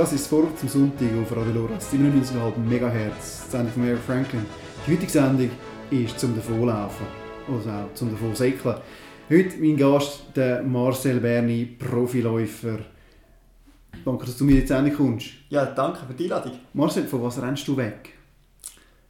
Das ist Vorwärts zum Sonntag auf Radio Loras 97,5 MHz, die Sendung von Mary Franklin. Die heutige Sendung ist zum Davonlaufen, also auch zum Davonsäckeln. Heute mein Gast, der Marcel Berni, Profiläufer. Danke, dass du mir Sendung kommst. Ja, danke für die Einladung. Marcel, von was rennst du weg?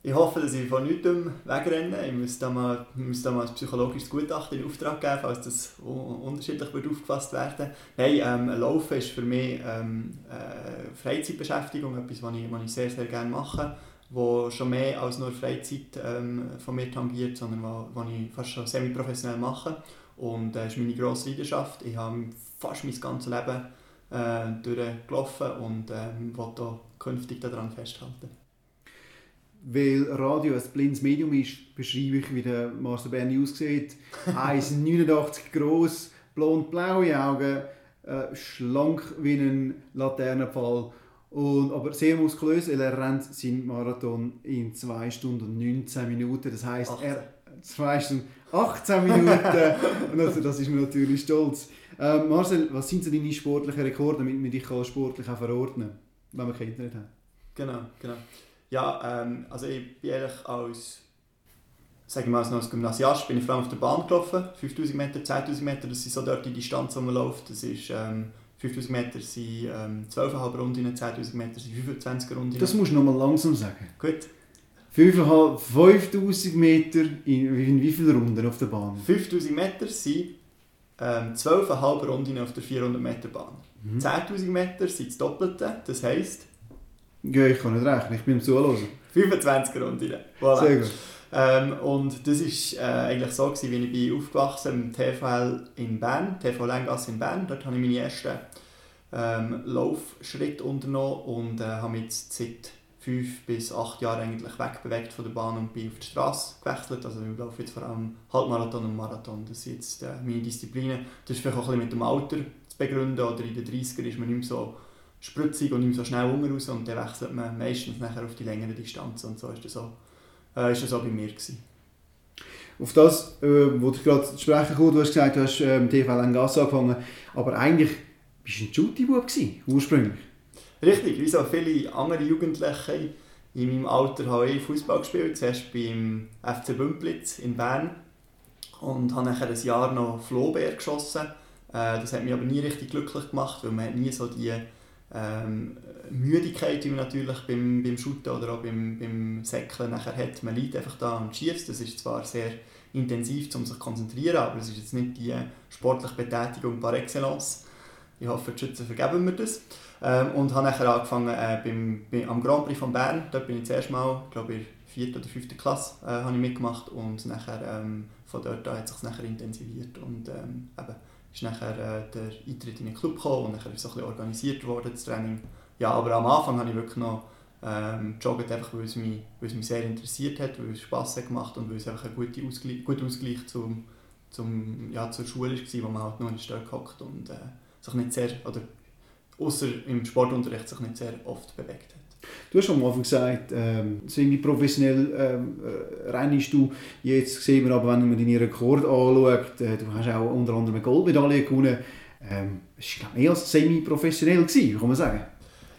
Ich hoffe, dass ich von nichts wegrenne. Ich muss da mal, muss da mal ein psychologisches Gutachten in Auftrag geben, falls das unterschiedlich wird aufgefasst werden Hey, ähm, Laufen ist für mich ähm, äh, Freizeitbeschäftigung, etwas, was ich, was ich sehr, sehr gerne mache, wo schon mehr als nur Freizeit ähm, von mir tangiert, sondern was ich fast schon semi-professionell mache. Und das äh, ist meine grosse Leidenschaft. Ich habe fast mein ganzes Leben äh, durchgelaufen und ähm, will da künftig daran festhalten weil Radio ein blindes Medium ist, beschreibe ich, wie der Marcel Berni aussieht. 1,89 groß, blond-blaue Augen, äh, schlank wie ein Laternenpfahl. Und, aber sehr muskulös, weil er rennt seinen Marathon in 2 Stunden und 19 Minuten. Das heisst, er 2 Stunden 18 Minuten. und also, das ist mir natürlich stolz. Äh, Marcel, was sind so deine sportlichen Rekorde, damit wir dich sportlich auch verordnen wenn wir kein Internet haben? Genau, genau. Ja, ähm, also ich bin eigentlich als, sage ich mal, als Gymnasiast bin ich vor allem auf der Bahn gelaufen. 5000 Meter, 10.000 Meter, das sind so dort die Distanz, die man läuft. Das ist, ähm, 5000 Meter sind ähm, 12,5 Runden, 10.000 Meter sind 25 Runden. Das musst du noch mal langsam sagen. Gut. 5000 Meter in, in wie vielen Runden auf der Bahn? 5000 Meter sind ähm, 12,5 Runden auf der 400 Meter Bahn. Mhm. 10.000 Meter sind das Doppelte, das heisst ja, ich kann nicht rechnen, ich bin im Zuhören. 25 Runden. Voilà. Sehr gut. Ähm, und das war äh, eigentlich so, gewesen, wie ich bin aufgewachsen im TVL in Bern, TV Lengasse in Bern. Dort habe ich meine ersten ähm, Laufschritte unternommen und äh, habe mich jetzt seit fünf bis acht Jahren eigentlich wegbewegt von der Bahn und bin auf die Straße gewechselt. Also ich laufe jetzt vor allem Halbmarathon und Marathon. Das sind jetzt äh, meine Disziplinen. Das ist vielleicht auch ein bisschen mit dem Alter zu begründen. Oder in den 30er ist man nicht mehr so spritzig und nicht so schnell Hunger raus und dann wechselt man meistens nachher auf die längere Distanz und so ist das so, äh, ist das auch bei mir gewesen. Auf das, äh, wo du gerade sprechen kommst, du hast gesagt, du hast ähm, TV Langas angefangen, aber eigentlich bist du ein Shooty-Bub ursprünglich. Richtig, wie so viele andere Jugendliche in meinem Alter habe ich Fußball gespielt, zuerst beim FC Bümplitz in Bern und habe nachher ein Jahr noch Flohbär geschossen. Äh, das hat mich aber nie richtig glücklich gemacht, weil man hat nie so die ähm, Müdigkeit, die man natürlich beim, beim Shooten oder auch beim, beim Säckeln nachher hat. Man liegt einfach da und schießt. Das ist zwar sehr intensiv, um sich zu konzentrieren, aber es ist jetzt nicht die sportliche Betätigung par excellence. Ich hoffe, die Schützen vergeben mir das. Ähm, und habe nachher angefangen äh, beim, beim, am Grand Prix von Bern. Dort bin ich zuerst mal, glaube ich, vierten oder fünften Klasse äh, habe ich mitgemacht und nachher, ähm, von dort an hat es sich nachher intensiviert und ähm, eben, ist nachher äh, der Eintritt in den Club gekommen und nachher ist es ein bisschen organisiert worden, das Training. Ja, aber am Anfang habe ich wirklich noch ähm, joggt, einfach weil es, mich, weil es mich sehr interessiert hat, weil es Spass hat gemacht und weil es einfach ein guter Ausgleich, guter Ausgleich zum, zum, ja, zur Schule war, wo man halt nur in der Stadt hockt und äh, sich nicht sehr, oder außer im Sportunterricht sich nicht sehr oft bewegt hat. Du hast am Anfang gesagt, ähm, semi-professionell ähm, äh, rennst du. Jetzt sehen wir aber, wenn man deine Rekord anschaut, äh, du hast auch unter anderem eine Goldmedaille gewonnen. Ähm, es war mehr als semi-professionell, kann man sagen.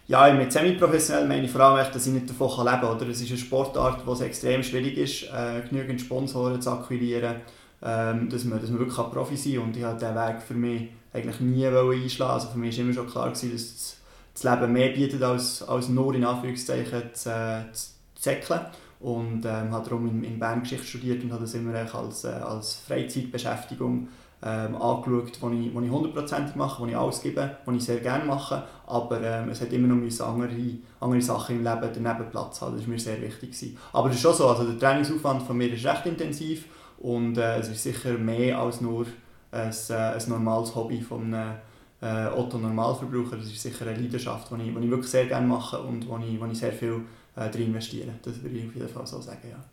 Ja, mit semi-professionell meine ich vor allem, dass ich nicht davon leben kann. Oder? Es ist eine Sportart, wo es extrem schwierig ist, äh, genügend Sponsoren zu akquirieren, ähm, dass, man, dass man wirklich Profi sein kann. Und ich habe diesen Weg für mich eigentlich nie einschlagen Also für mich war immer schon klar, gewesen, dass das Leben mehr bietet als, als nur in Anführungszeichen zu, äh, zu zäckeln. Und ähm, habe darum in, in Bern Geschichte studiert und habe das immer als, äh, als Freizeitbeschäftigung ähm, angeschaut, die ich, hundertprozentig mache, die ich alles gebe, die ich sehr gerne mache. Aber ähm, es hat immer noch andere, andere Sachen im Leben daneben Platz haben. Das war mir sehr wichtig. Gewesen. Aber es ist schon so, also der Trainingsaufwand von mir ist recht intensiv und äh, es ist sicher mehr als nur ein, äh, ein normales Hobby von einem äh, Otto Normalverbraucher. Das ist sicher eine Leidenschaft, die ich, ich wirklich sehr gerne mache und wo ich, wo ich sehr viel äh, drin investiere. Das würde ich auf jeden Fall so sagen, ja.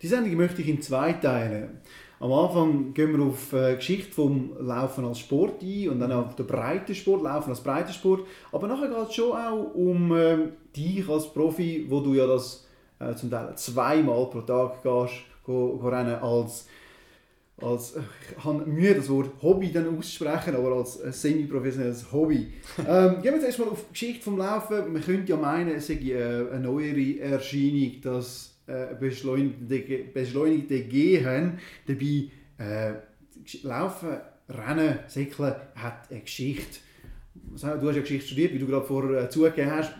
Die Sendung möchte ich in zwei teilen. Am Anfang gehen wir auf die äh, Geschichte vom Laufen als Sport ein und dann auf den Breitensport, Laufen als Breitensport. Aber nachher geht es schon auch um äh, dich als Profi, wo du ja das äh, zum Teil zweimal pro Tag gehst, go, go rennen als als, ich habe Mühe, das Wort Hobby dann auszusprechen, aber als semi-professionelles Hobby. ähm, gehen wir jetzt erstmal auf die Geschichte vom Laufen. Man könnte ja meinen, es sei eine neuere Erscheinung, das äh, beschleunigte, beschleunigte Gehen. Dabei äh, Laufen, Rennen, Säckeln hat eine Geschichte. Du hast ja Geschichte studiert, wie du gerade vorher zugegeben hast.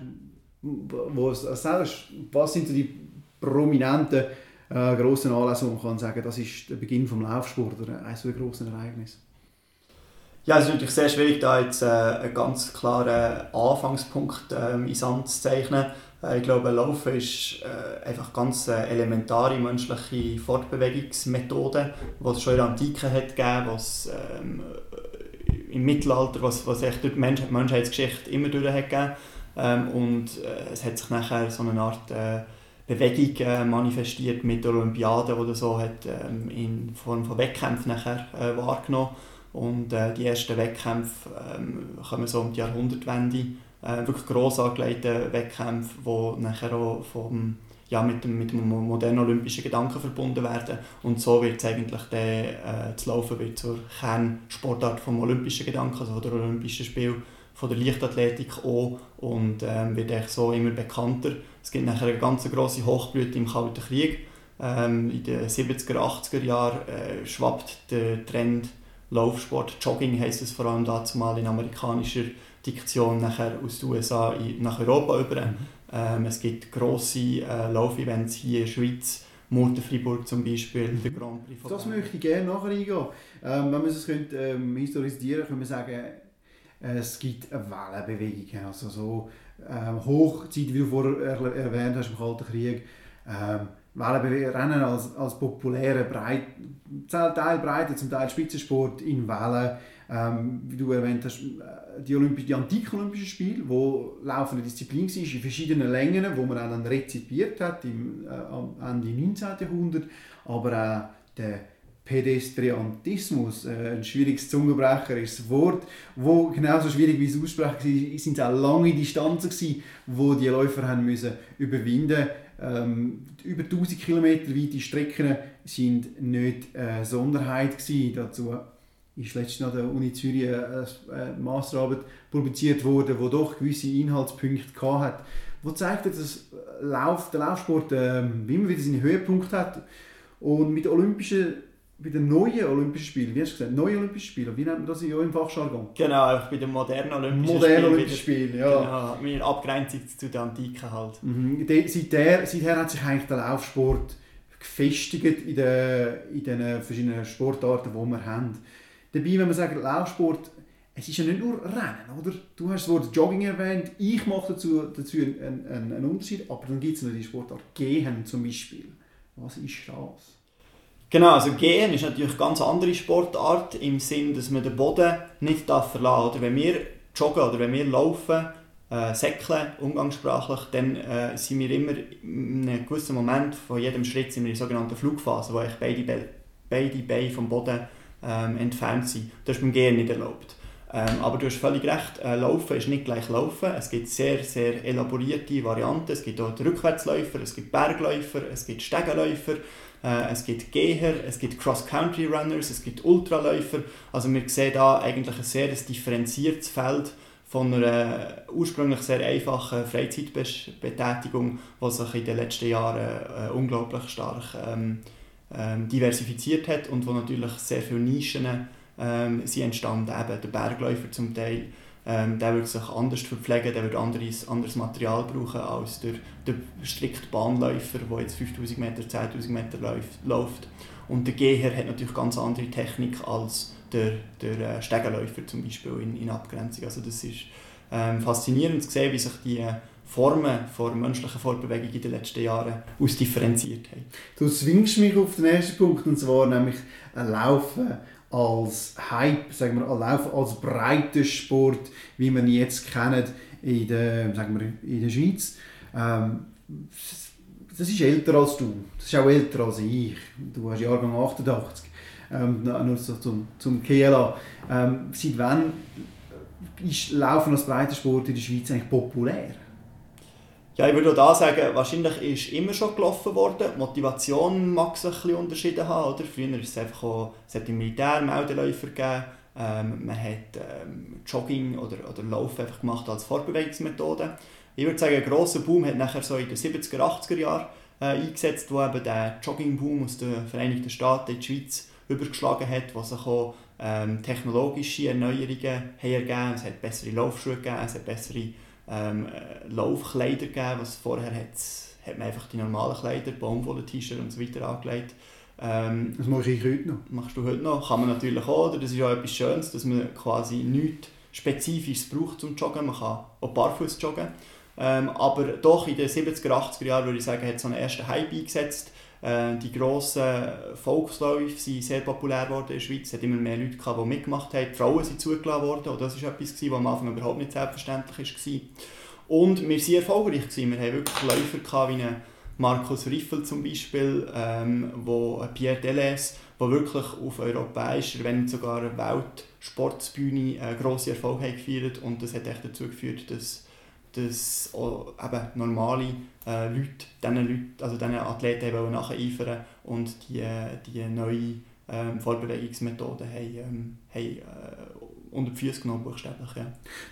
Wo es, was sind so die prominenten äh, grossen Anlässe, wo man kann sagen das ist der Beginn des Laufsport oder eines der grossen Ereignisse? Ja, es ist natürlich sehr schwierig, da jetzt äh, einen ganz klaren Anfangspunkt ähm, ins Sand zu zeichnen. Äh, ich glaube, Laufen ist äh, einfach ganz äh, elementare menschliche Fortbewegungsmethode, die es schon in der Antike hat gegeben, was ähm, im Mittelalter, was, was echt durch die Mensch Menschheitsgeschichte immer durch hat gegeben. Ähm, und äh, es hat sich nachher so eine Art äh, Bewegung äh, manifestiert mit der Olympiade, die so hat ähm, in Form von Wettkämpfen nachher äh, wahrgenommen. Und äh, die ersten Wettkämpfe ähm, kommen so um die Jahrhundertwende. Äh, wirklich gross angelegte Wettkämpfe, die nachher auch vom, ja, mit, dem, mit dem modernen olympischen Gedanken verbunden werden. Und so wird es eigentlich der, äh, das Laufen wird zur Kernsportart vom olympischen Gedanken, also der Olympischen Spiel von der Leichtathletik auch und ähm, wird echt so immer bekannter. Es gibt nachher eine ganz grosse Hochblüte im Kalten Krieg. Ähm, in den 70er, 80er Jahren äh, schwappt der Trend Laufsport, Jogging heisst es vor allem dazu mal in amerikanischer Diktion nachher aus den USA in, nach Europa über. Mhm. Ähm, es gibt grosse äh, Laufevents hier in der Schweiz, Murten zum Beispiel, der Grand Prix von Das möchte ich gerne nachher eingehen. Ähm, wenn man es könnte, ähm, historisieren könnte, man sagen, es gibt eine Wellenbewegung. Also so ähm, Hochzeit, wie du vorher erwähnt hast, im Kalten Krieg. Ähm, Rennen als, als populäre, breit, Teil breite, zum Teil Spitzensport in Wellen. Ähm, wie du erwähnt hast, äh, die, Olympi die antike Olympischen Spiele, wo laufende Disziplin war, in verschiedenen Längen, wo man dann rezipiert hat im äh, Ende 19. Jahrhundert, aber auch der Pedestriantismus, äh, ein schwieriges Zungenbrecher das Wort, wo genauso schwierig wie es aussprechen war, sind auch lange Distanzen gewesen, wo die Läufer haben müssen überwinden. Ähm, über 1000 Kilometer weite Strecken sind nicht äh, Sonderheit gewesen. Dazu ist letztens an der Uni Zürich eine, eine Masterarbeit publiziert worden, wo doch gewisse Inhaltspunkte hat, wo zeigt, dass Lauf, der Laufsport äh, immer wieder seinen Höhepunkt hat und mit olympischen bei den neuen Olympischen Spielen, wie hast du gesagt, neue Olympische Spiele, wie nennt man das im Fachjargon? Genau, einfach bei den modernen Olympischen Moderne Spielen. Olympischen Spiele, ja. Genau, mit Abgrenzung zu den Antiken halt. Mhm. seither, seither hat sich eigentlich der Laufsport gefestigt in den, in den verschiedenen Sportarten, die wir haben. Dabei, wenn man sagt Laufsport, es ist ja nicht nur Rennen, oder? Du hast das Wort Jogging erwähnt, ich mache dazu, dazu einen, einen, einen Unterschied, aber dann gibt es noch die Sportart Gehen zum Beispiel. Was ist das? Genau, also Gehen ist natürlich eine ganz andere Sportart im Sinn, dass man den Boden nicht verlassen darf. Wenn wir joggen oder wenn wir laufen, äh, säckeln, umgangssprachlich, dann äh, sind wir immer in einem gewissen Moment von jedem Schritt sind wir in der sogenannten Flugphase, wo beide, Be beide Beine vom Boden ähm, entfernt sind. Das ist beim Gehen nicht erlaubt. Ähm, aber du hast völlig recht, äh, Laufen ist nicht gleich Laufen. Es gibt sehr, sehr elaborierte Varianten. Es gibt auch Rückwärtsläufer, es gibt Bergläufer, es gibt Stegenläufer. Äh, es gibt Geher, es gibt Cross-Country-Runners, es gibt Ultraläufer. Also wir sehen da eigentlich ein sehr differenziertes Feld von einer ursprünglich sehr einfachen Freizeitbetätigung, die sich in den letzten Jahren äh, unglaublich stark ähm, ähm, diversifiziert hat und wo natürlich sehr viele Nischen ähm, sind entstanden, eben der Bergläufer zum Teil, ähm, der würde sich anders verpflegen, der würde anderes, anderes Material brauchen als der, der strikt Bahnläufer, der jetzt 5000 Meter, 10.000 Meter läuft, läuft. Und der Geher hat natürlich ganz andere Technik als der, der äh, Stegenläufer zum Beispiel in, in Abgrenzung. Also das ist ähm, faszinierend zu sehen, wie sich die Formen der menschlichen Fortbewegung in den letzten Jahren ausdifferenziert haben. Du zwingst mich auf den ersten Punkt, und zwar nämlich ein Laufen als Hype, sagen wir, Laufen als Breitensport, wie ihn jetzt kennen in der, sagen wir, in der Schweiz. Ähm, das ist älter als du. Das ist auch älter als ich. Du hast Jahrgang 88. Ähm, nur so zum, zum Kela. Ähm, seit wann ist Laufen als Breitensport in der Schweiz eigentlich populär? Ja, ich würde auch da sagen, wahrscheinlich ist immer schon gelaufen worden. Die Motivation mag sich ein bisschen unterschieden haben. Oder? Früher ist es einfach auch, es hat im Militär Meldeläufer gegeben. Ähm, man hat ähm, Jogging oder, oder Laufen einfach gemacht als Vorbewegungsmethode. Ich würde sagen, ein grosser Boom hat nachher so in den 70er, 80er Jahren äh, eingesetzt, wo eben der Jogging-Boom aus den Vereinigten Staaten in die Schweiz übergeschlagen hat, wo sich auch ähm, technologische Erneuerungen haben ergeben. Es hat bessere Laufschuhe gegeben, es hat bessere ähm, äh, Laufkleider gegeben, was vorher hat, hat man einfach die normalen Kleider, Baumwolle-T-Shirt und so weiter angelegt. Ähm, das mache ich heute noch. Machst du heute noch? Kann man natürlich auch. Oder? Das ist auch etwas Schönes, dass man quasi nichts Spezifisches braucht zum Joggen. Man kann auch barfuß joggen. Ähm, aber doch in den 70er, 80er Jahren würde ich sagen, hat so einen ersten Hype eingesetzt. Äh, die grossen Volksläufe sind sehr populär geworden in der Schweiz. Es hat immer mehr Leute gehabt, die mitgemacht haben. Die Frauen sind zugelassen worden. Und das war etwas, was am Anfang überhaupt nicht selbstverständlich war. Und wir waren erfolgreich. Gewesen. Wir hatten wirklich Läufer gehabt, wie Markus Riffel zum Beispiel, ähm, wo Pierre Deleuze, der wirklich auf europäischer, wenn nicht sogar Weltsportsbühne einen grossen Erfolg hat gefeiert und das hat echt dazu geführt, dass dass auch eben normale äh, Leute, diesen Leuten, also Athleten wollen nacheifern und die, die neue ähm, Vorbewegungsmethode haben, ähm, haben äh, unter die Füße genommen, buchstäblich. Ja.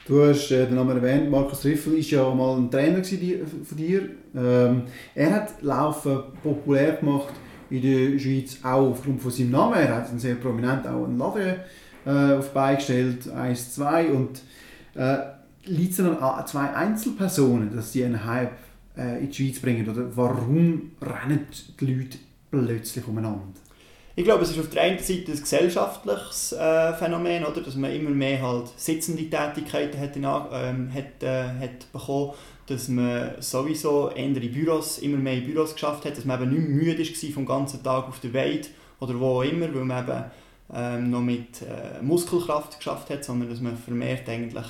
Du hast äh, den Namen erwähnt, Markus Riffel war ja mal ein Trainer von dir. Ähm, er hat Laufen populär gemacht in der Schweiz, auch aufgrund von seinem Namen. Er hat sehr prominent auch einen Laden äh, auf beigestellt, 1, 2 und äh, liegt es an zwei Einzelpersonen, dass sie einen Hype äh, in die Schweiz bringen? Oder warum rennen die Leute plötzlich umeinander? Ich glaube, es ist auf der einen Seite ein gesellschaftliches äh, Phänomen, oder? dass man immer mehr halt sitzende Tätigkeiten hat, ähm, hat, äh, hat bekommen dass man sowieso andere Büros, immer mehr Büros geschafft hat, dass man eben nicht müde war vom ganzen Tag auf der Weide oder wo auch immer, weil man eben ähm, noch mit äh, Muskelkraft geschafft hat, sondern dass man vermehrt eigentlich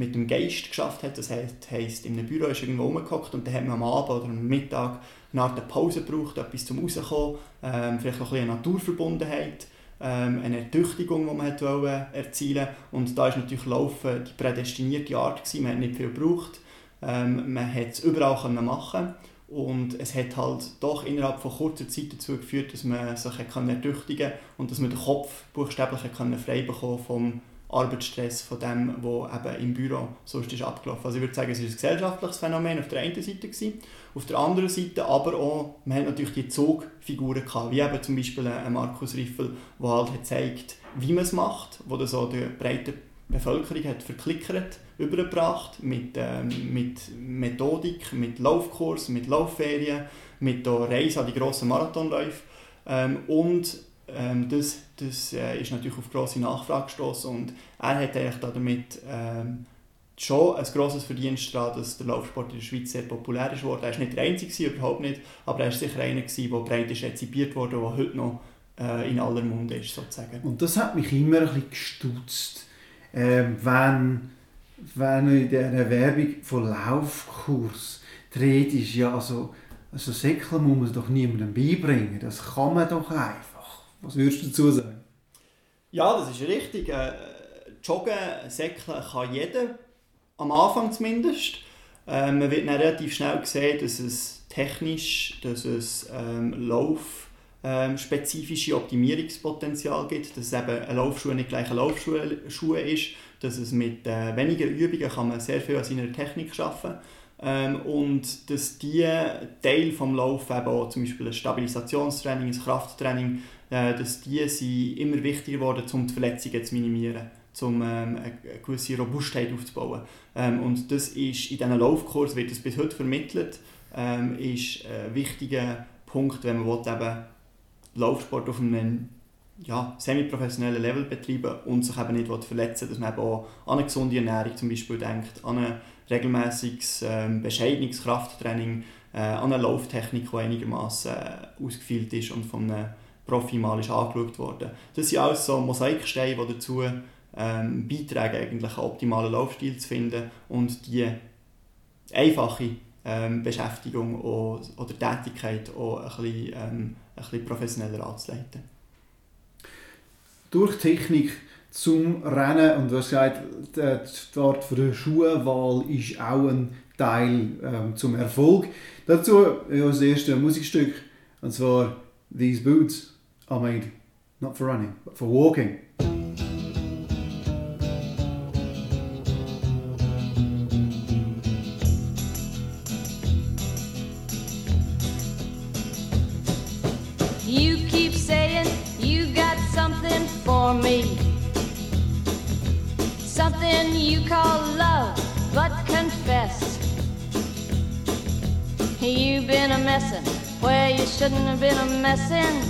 mit dem Geist geschafft hat. Das heisst, in einem Büro ist irgendwo rumgehockt und dann hat man am Abend oder am Mittag eine Art Pause gebraucht, etwas zum rauskommen, ähm, vielleicht auch ein bisschen Naturverbundenheit, ähm, eine Ertüchtigung, die man hat wollen, erzielen Und da ist natürlich Laufen die prädestinierte Art gewesen. Man hat nicht viel gebraucht. Ähm, man hat es überall können machen und es hat halt doch innerhalb von kurzer Zeit dazu geführt, dass man sich ertüchtigen konnte und dass man den Kopf buchstäblich frei bekommen vom Arbeitsstress von dem, was eben im Büro sonst ist abgelaufen. Also ich würde sagen, es ist ein gesellschaftliches Phänomen auf der einen Seite gewesen. Auf der anderen Seite aber auch, man hat natürlich die Zugfiguren gehabt, wie eben zum Beispiel ein Markus Riffel, der halt hat gezeigt, wie man es macht, wo das so der breiten Bevölkerung hat verklickert, übergebracht mit, ähm, mit Methodik, mit Laufkurs, mit Laufferien, mit der Reise an die grossen Marathonläufe ähm, und ähm, das das äh, ist natürlich auf grosse Nachfrage gestoßen und er hat eigentlich damit ähm, schon ein grosses Verdienst daran, dass der Laufsport in der Schweiz sehr populär ist worden. Er war nicht der Einzige, überhaupt nicht, aber er war sicher einer, der breit rezipiert wurde, der heute noch äh, in aller Munde ist, sozusagen. Und das hat mich immer ein bisschen gestutzt, äh, wenn, wenn in der Werbung von Laufkurs dreht ist, ja, also, also Säckle muss man doch niemandem beibringen, das kann man doch einfach. Was würdest du dazu sagen? Ja, das ist richtig. Äh, joggen, Säckeln kann jeder, am Anfang zumindest. Ähm, man wird dann relativ schnell sehen, dass es technisch, dass es ähm, Lauf ähm, Optimierungspotenzial gibt, dass eben ein Laufschuh nicht gleich ein Laufschuh ist, dass es mit äh, weniger Übungen kann man sehr viel an seiner Technik schaffen ähm, und dass die Teil vom Lauf eben auch zum Beispiel ein Stabilisationstraining, ein Krafttraining äh, dass die sind immer wichtiger geworden, um die Verletzungen zu minimieren, um ähm, eine gewisse Robustheit aufzubauen. Ähm, und das ist in diesen Laufkurs wird das bis heute vermittelt, ähm, ist ein wichtiger Punkt, wenn man will, eben Laufsport auf einem ja, semi-professionellen Level betreiben und sich eben nicht verletzen dass man eben auch an eine gesunde Ernährung zum Beispiel denkt, an ein regelmäßiges ähm, bescheidenes Krafttraining, äh, an eine Lauftechnik, die einigermaßen äh, ausgefeilt ist und von einem Profi mal ist angeschaut worden. Das sind alles so Mosaiksteine, die dazu ähm, beitragen, eigentlich einen optimalen Laufstil zu finden und die einfache ähm, Beschäftigung auch, oder Tätigkeit auch ein bisschen, ähm, ein bisschen professioneller anzuleiten. Durch Technik zum Rennen und hast gesagt, die Art die Schuhwahl ist auch ein Teil ähm, zum Erfolg. Dazu ja, das erste Musikstück, und zwar These Boots are made not for running, but for walking. You keep saying you got something for me. Something you call love, but confess. You've been a messin' where you shouldn't have been a messin'.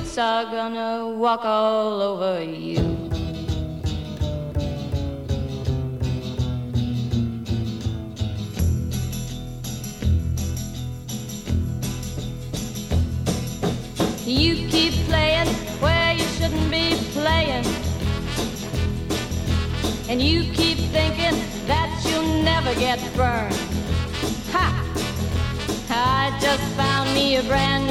are gonna walk all over you. You keep playing where you shouldn't be playing. And you keep thinking that you'll never get burned. Ha! I just found me a brand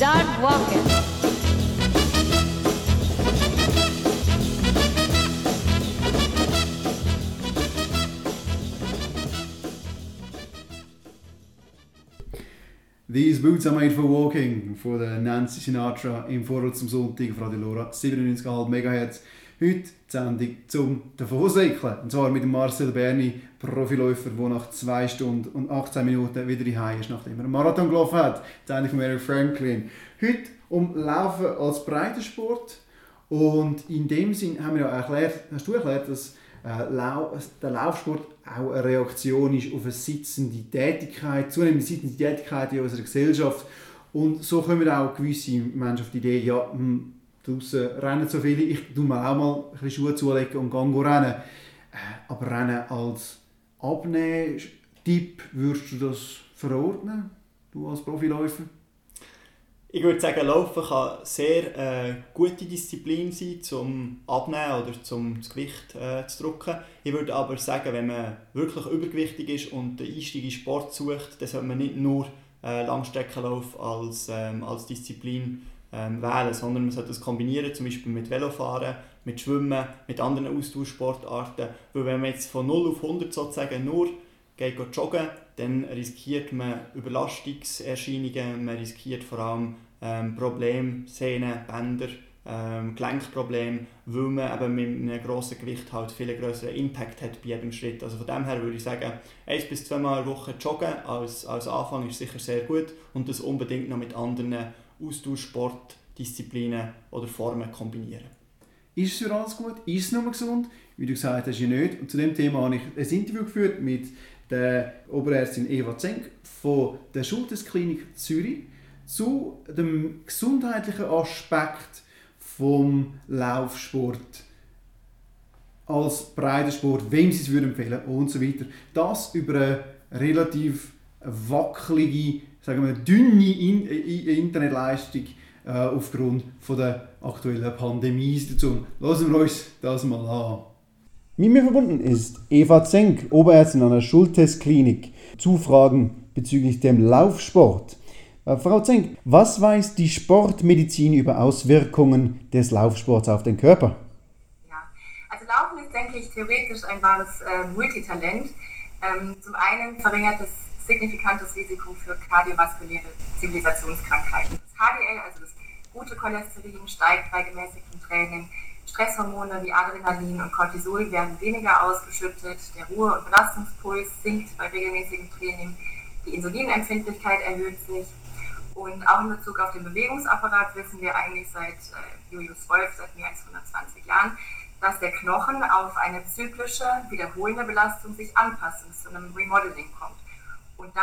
Start walking. These Boots are made for walking von der Nancy Sinatra im Vorrat zum Sonntag Radio Lora 97,5 MHz. Heute die Sendung zum Davossäckeln. Und zwar mit Marcel Berni, Profiläufer, der nach 2 Stunden und 18 Minuten wieder in ist, nachdem er einen Marathon gelaufen hat. Die Sendung von Eric Franklin. Heute um Laufen als Breitensport. Und in dem Sinn haben wir ja erklärt, hast du erklärt, dass äh, der Laufsport auch eine Reaktion ist auf eine sitzende Tätigkeit, zunehmende sitzende Tätigkeit in unserer Gesellschaft. Und so kommen auch gewisse Menschen auf die Idee, ja, hm, draußen rennen so viele, ich tue mir auch mal ein bisschen Schuhe zulegen und gehe rennen. Äh, aber Rennen als Abnehmen-Tipp, würdest du das verordnen, du als Profiläufer? Ich würde sagen, Laufen kann sehr äh, gute Disziplin sein, zum Abnehmen oder zum das Gewicht äh, zu drücken. Ich würde aber sagen, wenn man wirklich übergewichtig ist und den Einstieg in Sport sucht, dann sollte man nicht nur äh, Langstreckenlauf als, ähm, als Disziplin ähm, wählen, sondern man sollte das kombinieren, zum Beispiel mit Velofahren, mit Schwimmen, mit anderen Austauschsportarten. Weil wenn man jetzt von 0 auf 100 sozusagen nur geht joggen, dann riskiert man Überlastungserscheinungen, man riskiert vor allem ähm, Probleme, Sehnen, Bänder, ähm, Gelenkprobleme, weil man eben mit einem grossen Gewicht halt viel größeren Impact hat bei jedem Schritt. Also von dem her würde ich sagen, eins bis zweimal pro Woche joggen als, als Anfang ist sicher sehr gut und das unbedingt noch mit anderen Austauschsportdisziplinen oder Formen kombinieren. Ist es für alles gut? Ist es nur gesund? Wie du gesagt hast, ja nicht. Und zu dem Thema habe ich ein Interview geführt mit der Oberärztin Eva Zenk von der Schultersklinik Zürich zu dem gesundheitlichen Aspekt vom Laufsport als Breitensport, wem sie es empfehlen und so weiter. Das über eine relativ wackelige, sagen wir, dünne In Internetleistung äh, aufgrund von der aktuellen Pandemie-Situation. Lassen wir uns das mal an. Mit mir verbunden ist Eva Zenk, Oberärztin an der Schultes-Klinik. Zufragen bezüglich dem Laufsport. Äh, Frau Zenk, was weiß die Sportmedizin über Auswirkungen des Laufsports auf den Körper? Ja, also Laufen ist, denke ich, theoretisch ein wahres äh, Multitalent. Ähm, zum einen verringert es signifikantes Risiko für kardiovaskuläre Zivilisationskrankheiten. Das HDL, also das gute Cholesterin, steigt bei gemäßigtem Training. Stresshormone wie Adrenalin und Cortisol werden weniger ausgeschüttet. Der Ruhe- und Belastungspuls sinkt bei regelmäßigem Training. Die Insulinempfindlichkeit erhöht sich. Und auch in Bezug auf den Bewegungsapparat wissen wir eigentlich seit äh, Julius Wolf, seit mehr als 120 Jahren, dass der Knochen auf eine zyklische, wiederholende Belastung sich anpasst und zu einem Remodeling kommt.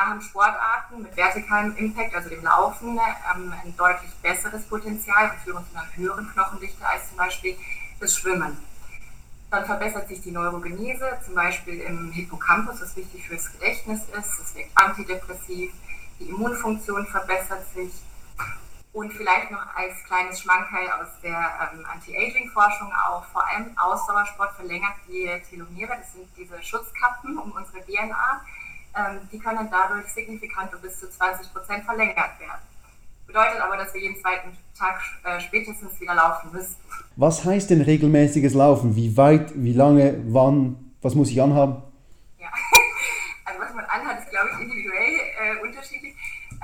Haben Sportarten mit vertikalem Impact, also dem Laufen, ähm, ein deutlich besseres Potenzial und führen zu einer höheren Knochendichte als zum Beispiel das Schwimmen. Dann verbessert sich die Neurogenese, zum Beispiel im Hippocampus, was wichtig fürs Gedächtnis ist. Es wirkt antidepressiv, die Immunfunktion verbessert sich. Und vielleicht noch als kleines Schmankerl aus der ähm, Anti-Aging-Forschung auch, vor allem Ausdauersport verlängert die Telomere, das sind diese Schutzkappen um unsere DNA die können dadurch signifikant um bis zu 20 Prozent verlängert werden. Bedeutet aber, dass wir jeden zweiten Tag äh, spätestens wieder laufen müssen. Was heißt denn regelmäßiges Laufen? Wie weit, wie lange, wann, was muss ich anhaben? Ja, also was man anhat, ist glaube ich individuell äh, unterschiedlich.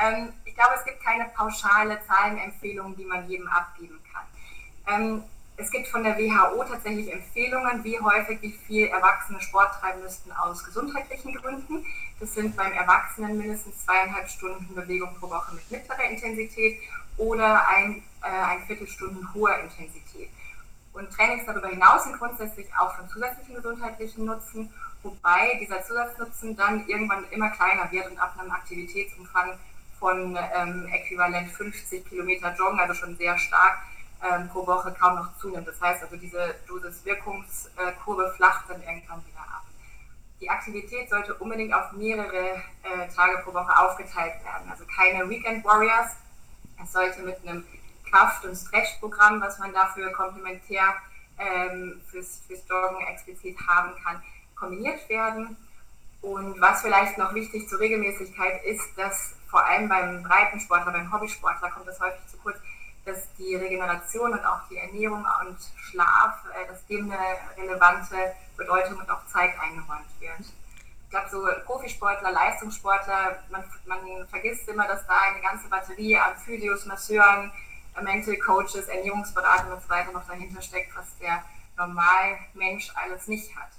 Ähm, ich glaube, es gibt keine pauschale Zahlenempfehlung, die man jedem abgeben kann. Ähm, es gibt von der WHO tatsächlich Empfehlungen, wie häufig, wie viel Erwachsene Sport treiben müssten aus gesundheitlichen Gründen. Das sind beim Erwachsenen mindestens zweieinhalb Stunden Bewegung pro Woche mit mittlerer Intensität oder ein, äh, ein Viertelstunden hoher Intensität. Und Trainings darüber hinaus sind grundsätzlich auch von zusätzlichen gesundheitlichen Nutzen, wobei dieser Zusatznutzen dann irgendwann immer kleiner wird und ab einem Aktivitätsumfang von ähm, äquivalent 50 Kilometer Joggen, also schon sehr stark, ähm, pro Woche kaum noch zunimmt. Das heißt also, diese Dosis-Wirkungskurve flacht dann irgendwann wieder ab. Die Aktivität sollte unbedingt auf mehrere äh, Tage pro Woche aufgeteilt werden. Also keine Weekend Warriors. Es sollte mit einem Kraft- und Stretch-Programm, was man dafür komplementär ähm, fürs, fürs Joggen explizit haben kann, kombiniert werden. Und was vielleicht noch wichtig zur Regelmäßigkeit ist, dass vor allem beim Breitensportler, beim Hobbysportler kommt das häufig zu kurz, dass die Regeneration und auch die Ernährung und Schlaf, äh, dass dem eine relevante Bedeutung und auch Zeit eingeräumt wird. Ich glaube, so Profisportler, Leistungssportler, man, man vergisst immer, dass da eine ganze Batterie an Physios, Masseuren, Mental Coaches, Ernährungsberatern und so weiter noch dahinter steckt, was der Normalmensch alles nicht hat.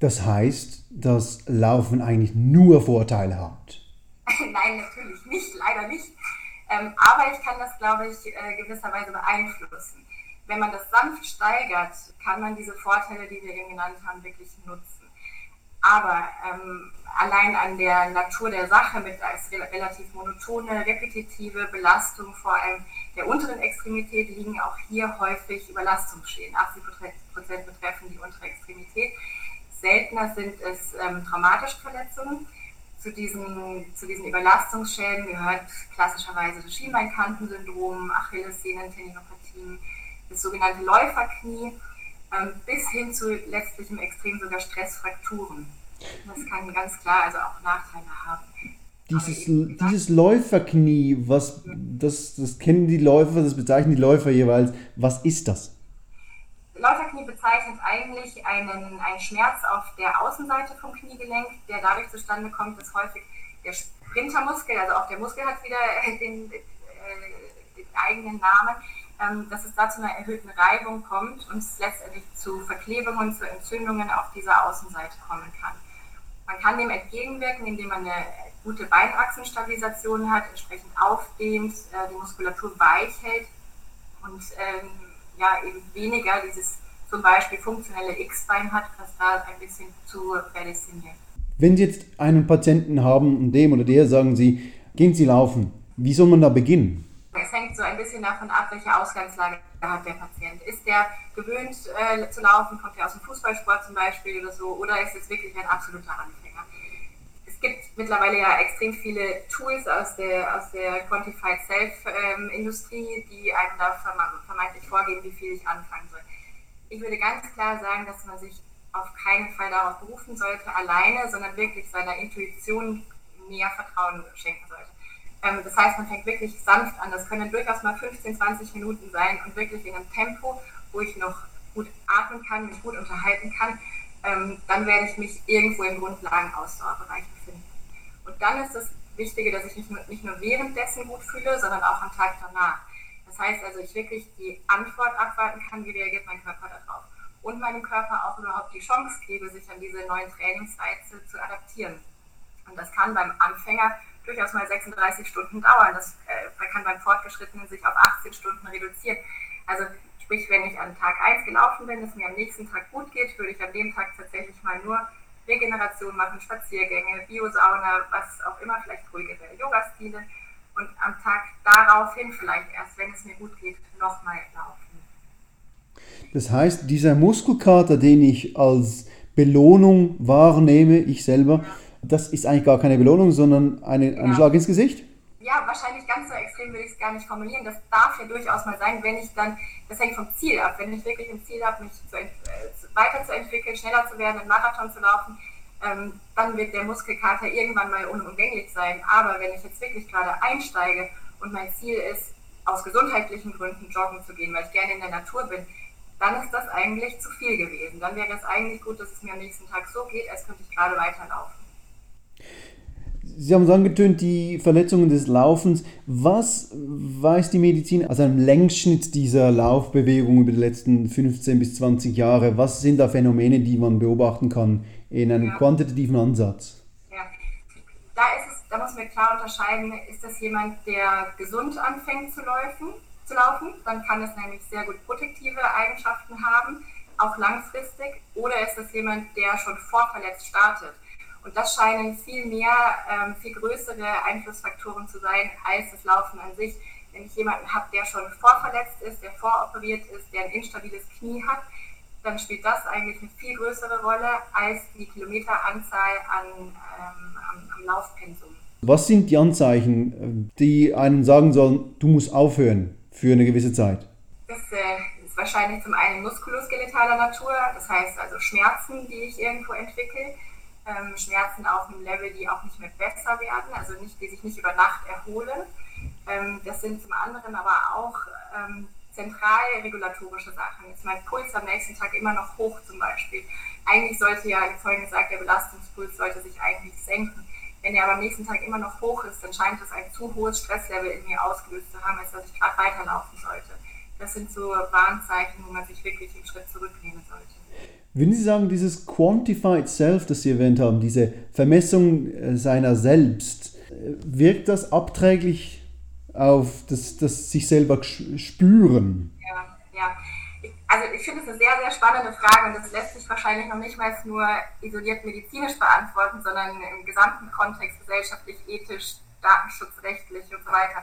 Das heißt, dass Laufen eigentlich nur Vorteile hat. Nein, natürlich nicht, leider nicht. Ähm, aber ich kann das, glaube ich, äh, gewisserweise beeinflussen. Wenn man das sanft steigert, kann man diese Vorteile, die wir eben genannt haben, wirklich nutzen. Aber ähm, allein an der Natur der Sache mit als relativ monotone, repetitive Belastung vor allem der unteren Extremität liegen auch hier häufig Überlastungsschäden. 80 Prozent betreffen die untere Extremität. Seltener sind es ähm, traumatische Verletzungen zu diesen, zu diesen Überlastungsschäden gehört klassischerweise das Schienbeinkantensyndrom, Achillessehnentendinopathien, das sogenannte Läuferknie, ähm, bis hin zu letztlich im Extrem sogar Stressfrakturen. Das kann ganz klar also auch Nachteile haben. Dieses, dieses Läuferknie, was, das, das kennen die Läufer, das bezeichnen die Läufer jeweils. Was ist das? Läuferknie bezeichnet eigentlich einen, einen Schmerz auf der Außenseite vom Kniegelenk, der dadurch zustande kommt, dass häufig der Sprintermuskel, also auch der Muskel hat wieder den, äh, den eigenen Namen, ähm, dass es da zu einer erhöhten Reibung kommt und es letztendlich zu Verklebungen, zu Entzündungen auf dieser Außenseite kommen kann. Man kann dem entgegenwirken, indem man eine gute Beinachsenstabilisation hat, entsprechend aufdehnt, äh, die Muskulatur weich hält und ähm, ja eben weniger dieses zum Beispiel funktionelle X-Bein hat, was da ein bisschen zu prädestiniert. Wenn Sie jetzt einen Patienten haben und dem oder der sagen Sie, gehen Sie laufen, wie soll man da beginnen? Es hängt so ein bisschen davon ab, welche Ausgangslage hat der Patient. Ist der gewöhnt äh, zu laufen, kommt er aus dem Fußballsport zum Beispiel oder so, oder ist es wirklich ein absoluter Anfänger? Es gibt mittlerweile ja extrem viele Tools aus der, aus der Quantified Self-Industrie, die einem da vermeintlich vorgeben, wie viel ich anfangen soll. Ich würde ganz klar sagen, dass man sich auf keinen Fall darauf berufen sollte, alleine, sondern wirklich seiner Intuition mehr Vertrauen schenken sollte. Ähm, das heißt, man fängt wirklich sanft an. Das können durchaus mal 15, 20 Minuten sein und wirklich in einem Tempo, wo ich noch gut atmen kann, mich gut unterhalten kann. Ähm, dann werde ich mich irgendwo im Grundlagenausdauerbereich befinden. Und dann ist das Wichtige, dass ich mich nicht nur währenddessen gut fühle, sondern auch am Tag danach. Das heißt also, ich wirklich die Antwort abwarten kann, wie reagiert mein Körper darauf. Und meinem Körper auch überhaupt die Chance gebe, sich an diese neuen Trainingsreize zu adaptieren. Und das kann beim Anfänger durchaus mal 36 Stunden dauern. Das äh, kann beim Fortgeschrittenen sich auf 18 Stunden reduzieren. Also sprich, wenn ich an Tag 1 gelaufen bin, es mir am nächsten Tag gut geht, würde ich an dem Tag tatsächlich mal nur Regeneration machen, Spaziergänge, Biosauna, was auch immer, vielleicht ruhigere Yoga-Stile und am Tag daraufhin vielleicht erst, wenn es mir gut geht, nochmal laufen. Das heißt, dieser Muskelkater, den ich als Belohnung wahrnehme, ich selber, das ist eigentlich gar keine Belohnung, sondern eine, ein ja. Schlag ins Gesicht? Ja, wahrscheinlich ganz so extrem würde ich es gar nicht formulieren. Das darf ja durchaus mal sein, wenn ich dann, das hängt vom Ziel ab, wenn ich wirklich ein Ziel habe, mich zu, äh, weiterzuentwickeln, schneller zu werden, einen Marathon zu laufen, ähm, dann wird der Muskelkater irgendwann mal unumgänglich sein. Aber wenn ich jetzt wirklich gerade einsteige und mein Ziel ist, aus gesundheitlichen Gründen joggen zu gehen, weil ich gerne in der Natur bin, dann ist das eigentlich zu viel gewesen. Dann wäre es eigentlich gut, dass es mir am nächsten Tag so geht, als könnte ich gerade weiterlaufen. Sie haben es angetönt, die Verletzungen des Laufens. Was weiß die Medizin aus einem Längsschnitt dieser Laufbewegung über die letzten 15 bis 20 Jahre? Was sind da Phänomene, die man beobachten kann in einem ja. quantitativen Ansatz? Ja, da, ist es, da muss man klar unterscheiden, ist das jemand, der gesund anfängt zu laufen, zu laufen? Dann kann es nämlich sehr gut protektive Eigenschaften haben, auch langfristig. Oder ist das jemand, der schon vorverletzt startet? Und das scheinen viel mehr, ähm, viel größere Einflussfaktoren zu sein als das Laufen an sich. Wenn ich jemanden habe, der schon vorverletzt ist, der voroperiert ist, der ein instabiles Knie hat, dann spielt das eigentlich eine viel größere Rolle als die Kilometeranzahl an, ähm, am, am Laufpensum. Was sind die Anzeichen, die einem sagen sollen, du musst aufhören für eine gewisse Zeit? Das äh, ist wahrscheinlich zum einen muskuloskeletaler Natur, das heißt also Schmerzen, die ich irgendwo entwickle ähm, Schmerzen auf einem Level, die auch nicht mehr besser werden, also nicht, die sich nicht über Nacht erholen. Ähm, das sind zum anderen aber auch ähm, zentralregulatorische Sachen. Ist mein Puls am nächsten Tag immer noch hoch zum Beispiel. Eigentlich sollte ja, wie vorhin gesagt, der Belastungspuls sollte sich eigentlich senken. Wenn er aber am nächsten Tag immer noch hoch ist, dann scheint es ein zu hohes Stresslevel in mir ausgelöst zu haben, als dass ich gerade weiterlaufen sollte. Das sind so Warnzeichen, wo man sich wirklich einen Schritt zurücknehmen sollte. Würden Sie sagen, dieses Quantified Self, das Sie erwähnt haben, diese Vermessung äh, seiner selbst, äh, wirkt das abträglich auf das, das sich selber spüren? Ja, ja. also ich finde es eine sehr, sehr spannende Frage und das lässt sich wahrscheinlich noch nicht mal nur isoliert medizinisch beantworten, sondern im gesamten Kontext gesellschaftlich, ethisch, datenschutzrechtlich und so weiter.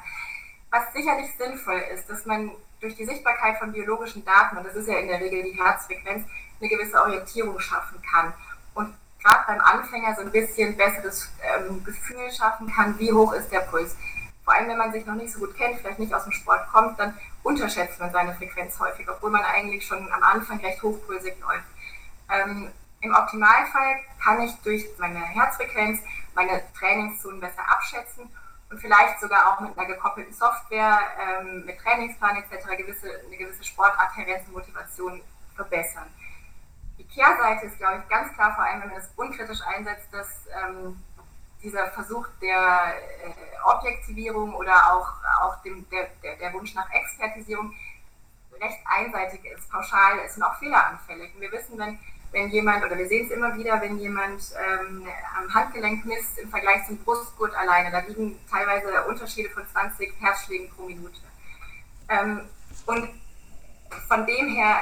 Was sicherlich sinnvoll ist, dass man durch die Sichtbarkeit von biologischen Daten, und das ist ja in der Regel die Herzfrequenz, eine gewisse Orientierung schaffen kann. Und gerade beim Anfänger so ein bisschen besseres ähm, Gefühl schaffen kann, wie hoch ist der Puls. Vor allem, wenn man sich noch nicht so gut kennt, vielleicht nicht aus dem Sport kommt, dann unterschätzt man seine Frequenz häufig, obwohl man eigentlich schon am Anfang recht hochpulsig läuft. Ähm, Im Optimalfall kann ich durch meine Herzfrequenz meine Trainingszonen besser abschätzen und vielleicht sogar auch mit einer gekoppelten Software, ähm, mit Trainingsplan etc. Gewisse, eine gewisse und Motivation verbessern. Kehrseite ist, glaube ich, ganz klar, vor allem wenn man das unkritisch einsetzt, dass ähm, dieser Versuch der äh, Objektivierung oder auch, auch dem, der, der, der, Wunsch nach Expertisierung recht einseitig ist, pauschal ist und auch fehleranfällig. Und wir wissen, wenn, wenn jemand, oder wir sehen es immer wieder, wenn jemand ähm, am Handgelenk misst im Vergleich zum Brustgurt alleine, da liegen teilweise Unterschiede von 20 Herzschlägen pro Minute. Ähm, und von dem her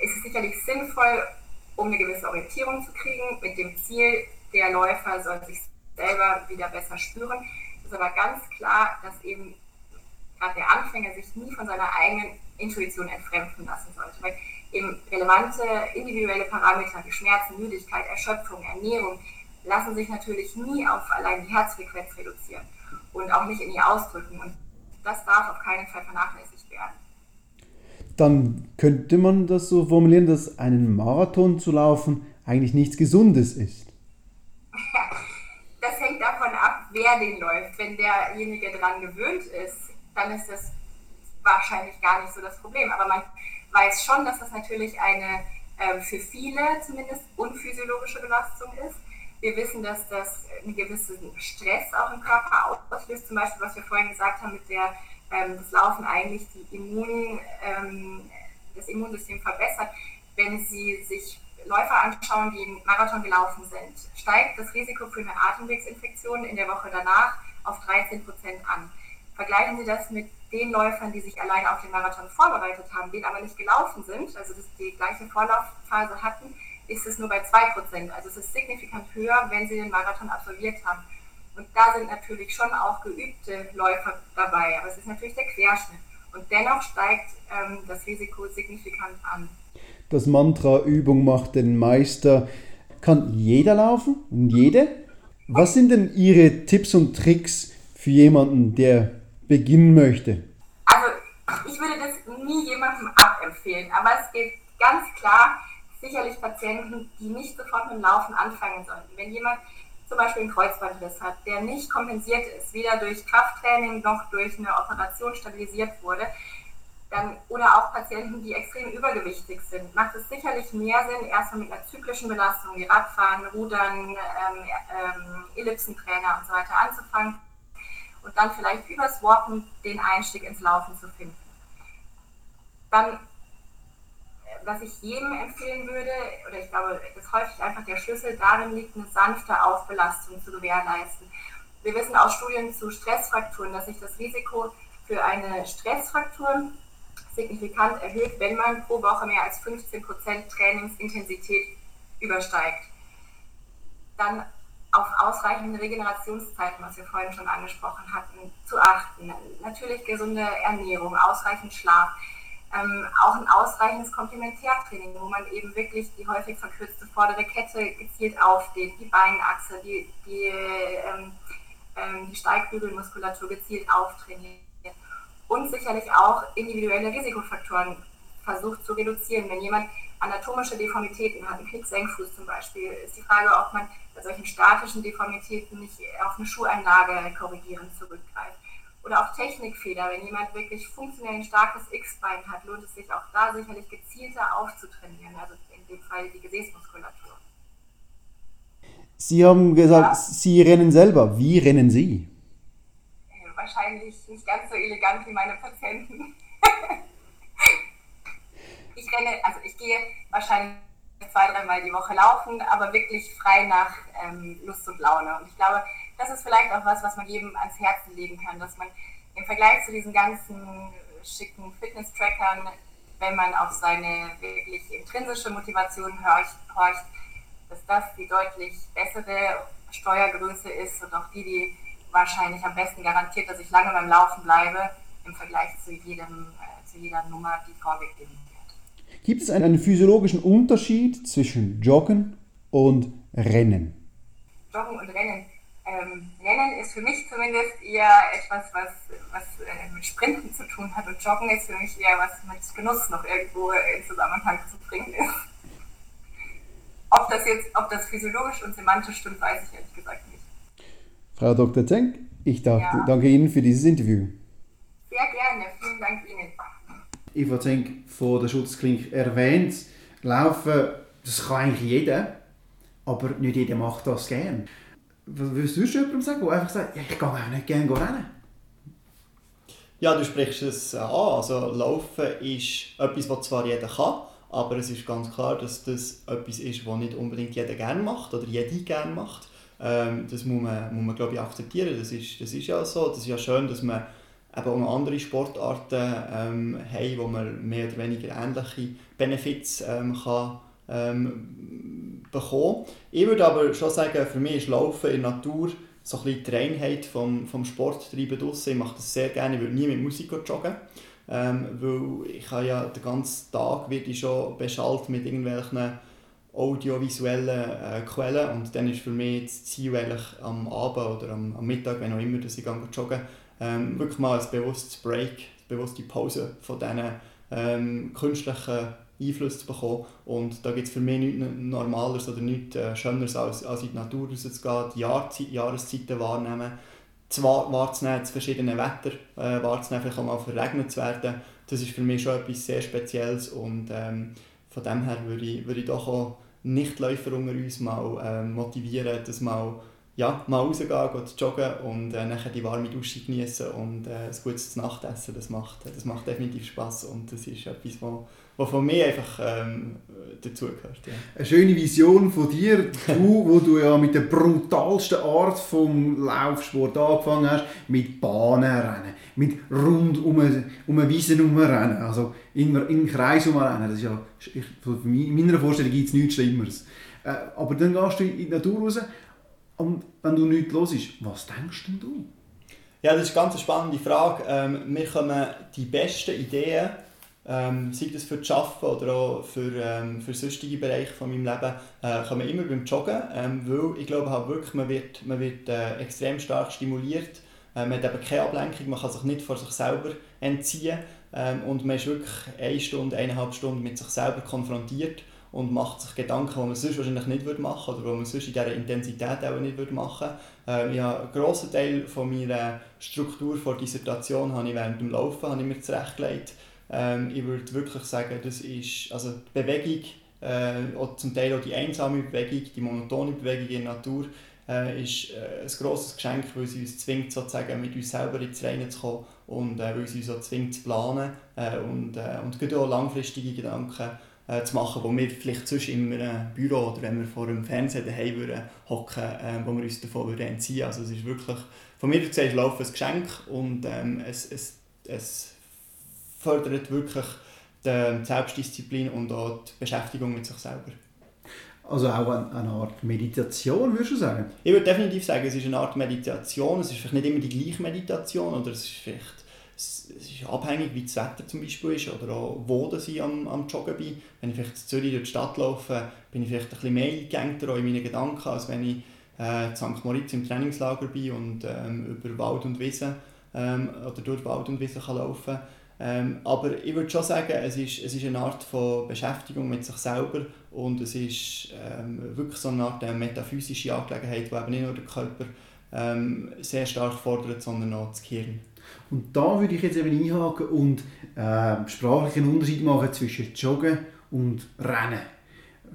ist es sicherlich sinnvoll, um eine gewisse Orientierung zu kriegen, mit dem Ziel, der Läufer soll sich selber wieder besser spüren. Es ist aber ganz klar, dass eben gerade der Anfänger sich nie von seiner eigenen Intuition entfremden lassen sollte. Weil eben relevante individuelle Parameter wie Schmerzen, Müdigkeit, Erschöpfung, Ernährung lassen sich natürlich nie auf allein die Herzfrequenz reduzieren und auch nicht in ihr ausdrücken. Und das darf auf keinen Fall vernachlässigt werden. Dann könnte man das so formulieren, dass einen Marathon zu laufen eigentlich nichts Gesundes ist. Das hängt davon ab, wer den läuft. Wenn derjenige daran gewöhnt ist, dann ist das wahrscheinlich gar nicht so das Problem. Aber man weiß schon, dass das natürlich eine äh, für viele zumindest unphysiologische Belastung ist. Wir wissen, dass das einen gewissen Stress auch im Körper auslöst. Zum Beispiel, was wir vorhin gesagt haben, mit der ähm, das Laufen eigentlich die Immun, ähm, das Immunsystem verbessert. Wenn Sie sich Läufer anschauen, die einen Marathon gelaufen sind, steigt das Risiko für eine Atemwegsinfektion in der Woche danach auf 13 Prozent an. Vergleichen Sie das mit den Läufern, die sich allein auf den Marathon vorbereitet haben, den aber nicht gelaufen sind, also die gleiche Vorlaufphase hatten, ist es nur bei 2%. Also es ist signifikant höher, wenn sie den Marathon absolviert haben. Und da sind natürlich schon auch geübte Läufer dabei, aber es ist natürlich der Querschnitt. Und dennoch steigt ähm, das Risiko signifikant an. Das Mantra Übung macht den Meister. Kann jeder laufen und jede? Was sind denn Ihre Tipps und Tricks für jemanden, der beginnen möchte? Also ich würde das nie jemandem abempfehlen, aber es gibt ganz klar sicherlich Patienten, die nicht sofort mit dem Laufen anfangen sollten. Wenn jemand zum Beispiel einen Kreuzbandriss hat, der nicht kompensiert ist, weder durch Krafttraining noch durch eine Operation stabilisiert wurde, dann, oder auch Patienten, die extrem übergewichtig sind, macht es sicherlich mehr Sinn, erstmal mit einer zyklischen Belastung wie Radfahren, Rudern, ähm, ähm, Ellipsentrainer und so weiter anzufangen und dann vielleicht übers Walken den Einstieg ins Laufen zu finden. Dann was ich jedem empfehlen würde, oder ich glaube, dass häufig einfach der Schlüssel darin liegt, eine sanfte Aufbelastung zu gewährleisten. Wir wissen aus Studien zu Stressfrakturen, dass sich das Risiko für eine Stressfraktur signifikant erhöht, wenn man pro Woche mehr als 15% Trainingsintensität übersteigt. Dann auf ausreichende Regenerationszeiten, was wir vorhin schon angesprochen hatten, zu achten. Natürlich gesunde Ernährung, ausreichend Schlaf ähm, auch ein ausreichendes Komplementärtraining, wo man eben wirklich die häufig verkürzte vordere Kette gezielt aufdehnt, die Beinachse, die, die, ähm, ähm, die Steigbügelmuskulatur gezielt auftrainiert und sicherlich auch individuelle Risikofaktoren versucht zu reduzieren. Wenn jemand anatomische Deformitäten hat, einen Knicksenkfuß zum Beispiel, ist die Frage, ob man bei solchen statischen Deformitäten nicht auf eine Schuheinlage korrigierend zurückgreift oder auch Technikfehler. Wenn jemand wirklich funktionell ein starkes X-Bein hat, lohnt es sich auch da sicherlich gezielter aufzutrainieren, also in dem Fall die Gesäßmuskulatur. Sie haben gesagt, ja? Sie rennen selber. Wie rennen Sie? Äh, wahrscheinlich nicht ganz so elegant wie meine Patienten. ich renne, also ich gehe wahrscheinlich zwei, dreimal die Woche laufen, aber wirklich frei nach ähm, Lust und Laune. Und ich glaube, das ist vielleicht auch was, was man jedem ans Herzen legen kann, dass man im Vergleich zu diesen ganzen schicken Fitness-Trackern, wenn man auf seine wirklich intrinsische Motivation horcht, horcht, dass das die deutlich bessere Steuergröße ist und auch die, die wahrscheinlich am besten garantiert, dass ich lange beim Laufen bleibe, im Vergleich zu, jedem, äh, zu jeder Nummer, die vorgegeben wird. Gibt es einen, einen physiologischen Unterschied zwischen Joggen und Rennen? Joggen und Rennen ähm, Rennen ist für mich zumindest eher etwas, was, was äh, mit Sprinten zu tun hat und Joggen ist für mich eher was mit Genuss noch irgendwo in Zusammenhang zu bringen ist. Ob das jetzt, ob das physiologisch und semantisch stimmt, weiß ich ehrlich gesagt nicht. Frau Dr. Zenk, ich danke, ja. danke Ihnen für dieses Interview. Sehr gerne, vielen Dank Ihnen. Eva Zenk von der Schutzklinik erwähnt, Laufen, das kann eigentlich jeder, aber nicht jeder macht das gern. Was würdest du jemandem sagen, der einfach sagt, ja, ich gehe auch nicht gerne rennen? Ja, du sprichst es an. Also Laufen ist etwas, was zwar jeder kann, aber es ist ganz klar, dass das etwas ist, was nicht unbedingt jeder gerne macht oder jede gerne macht. Ähm, das muss man, muss man glaube ich, akzeptieren. Das ist, das ist ja so. Das ist ja schön, dass man eben auch andere Sportarten ähm, haben, wo man mehr oder weniger ähnliche Benefits ähm, kann ähm, bekommen. Ich würde aber schon sagen, für mich ist Laufen in der Natur so ein bisschen die Reinheit vom, vom Sporttreiben draussen. Ich mache das sehr gerne, ich würde nie mit Musik joggen. Ähm, weil ich habe ja den ganzen Tag wird ich schon beschallt mit irgendwelchen audiovisuellen äh, Quellen und dann ist für mich das Ziel eigentlich am Abend oder am, am Mittag, wenn auch immer, dass ich joggen, ähm, wirklich mal ein bewusstes Break, eine bewusste Pause von diesen ähm, künstlichen Einfluss zu bekommen. Und da gibt es für mich nichts Normaleres oder nichts äh, Schöneres, als, als in die Natur rauszugehen, die Jahrzeit, Jahreszeiten wahrnehmen, zu wahrzunehmen, das verschiedene Wetter äh, wahrzunehmen, vielleicht auch mal verregnet zu werden. Das ist für mich schon etwas sehr Spezielles und ähm, von dem her würde ich, würde ich doch auch Nichtläufer unter uns mal äh, motivieren, das mal ja, mal rausgehen, gehen joggen und äh, nachher die warme Dusche genießen und äh, ein gutes Nachtessen. Das macht, das macht definitiv Spass und das ist etwas, was, was von mir einfach ähm, dazugehört. Ja. Eine schöne Vision von dir, du, wo du ja mit der brutalsten Art vom Laufsport angefangen hast, mit Bahnenrennen, mit rund um eine, um eine Wiese herumrennen, also in, in Kreis herumrennen. Das ist ja, in meiner Vorstellung gibt es nichts Schlimmeres. Äh, aber dann gehst du in die Natur raus und wenn du nichts hörst, was denkst denn du? Ja, das ist eine ganz spannende Frage. Ähm, wir kommen die besten Ideen, ähm, sei das für das Arbeiten oder auch für, ähm, für sonstige Bereiche von meinem Leben, äh, kommen immer beim Joggen, ähm, weil ich glaube halt wirklich, man wird, man wird äh, extrem stark stimuliert, äh, man hat eben keine Ablenkung, man kann sich nicht vor sich selber entziehen ähm, und man ist wirklich eine Stunde, eineinhalb Stunden mit sich selber konfrontiert und macht sich Gedanken, die man sonst wahrscheinlich nicht machen würde oder die man sonst in dieser Intensität auch nicht machen würde. Ähm, ja, einen grossen Teil von meiner Struktur vor Dissertation habe ich während dem Laufen habe ich mir zurechtgelegt. Ähm, ich würde wirklich sagen, das ist also die Bewegung, äh, zum Teil auch die einsame Bewegung, die monotone Bewegung in der Natur, äh, ist äh, ein grosses Geschenk, weil sie uns zwingt, sozusagen mit uns selber ins Reine zu kommen und äh, weil sie uns auch zwingt zu planen äh, und, äh, und auch langfristige Gedanken äh, zu machen, wo wir vielleicht sonst in einem Büro oder wenn wir vor einem Fernseher daheim würden hocken, äh, wo wir uns davon würden entziehen. Also es ist wirklich, von mir aus gesehen, Laufen ein Geschenk und ähm, es, es, es fördert wirklich die Selbstdisziplin und auch die Beschäftigung mit sich selber. Also auch eine Art Meditation, würdest du sagen? Ich würde definitiv sagen, es ist eine Art Meditation. Es ist vielleicht nicht immer die gleiche Meditation oder es ist vielleicht es ist abhängig, wie das Wetter zum Beispiel ist oder auch wo dass ich am, am Joggen bin. Wenn ich vielleicht in Zürich durch die Stadt laufe, bin ich vielleicht ein bisschen mehr eingängter in meinen Gedanken, als wenn ich äh, in St. Moritz im Trainingslager bin und ähm, über Wald und Wiesen ähm, oder durch Wald und Wiesen kann laufen ähm, aber ich würde schon sagen, es ist, es ist eine Art von Beschäftigung mit sich selber und es ist ähm, wirklich so eine Art eine metaphysische Angelegenheit, die eben nicht nur den Körper ähm, sehr stark fordert, sondern auch das Gehirn. Und da würde ich jetzt eben einhaken und äh, sprachlichen Unterschied machen zwischen Joggen und Rennen.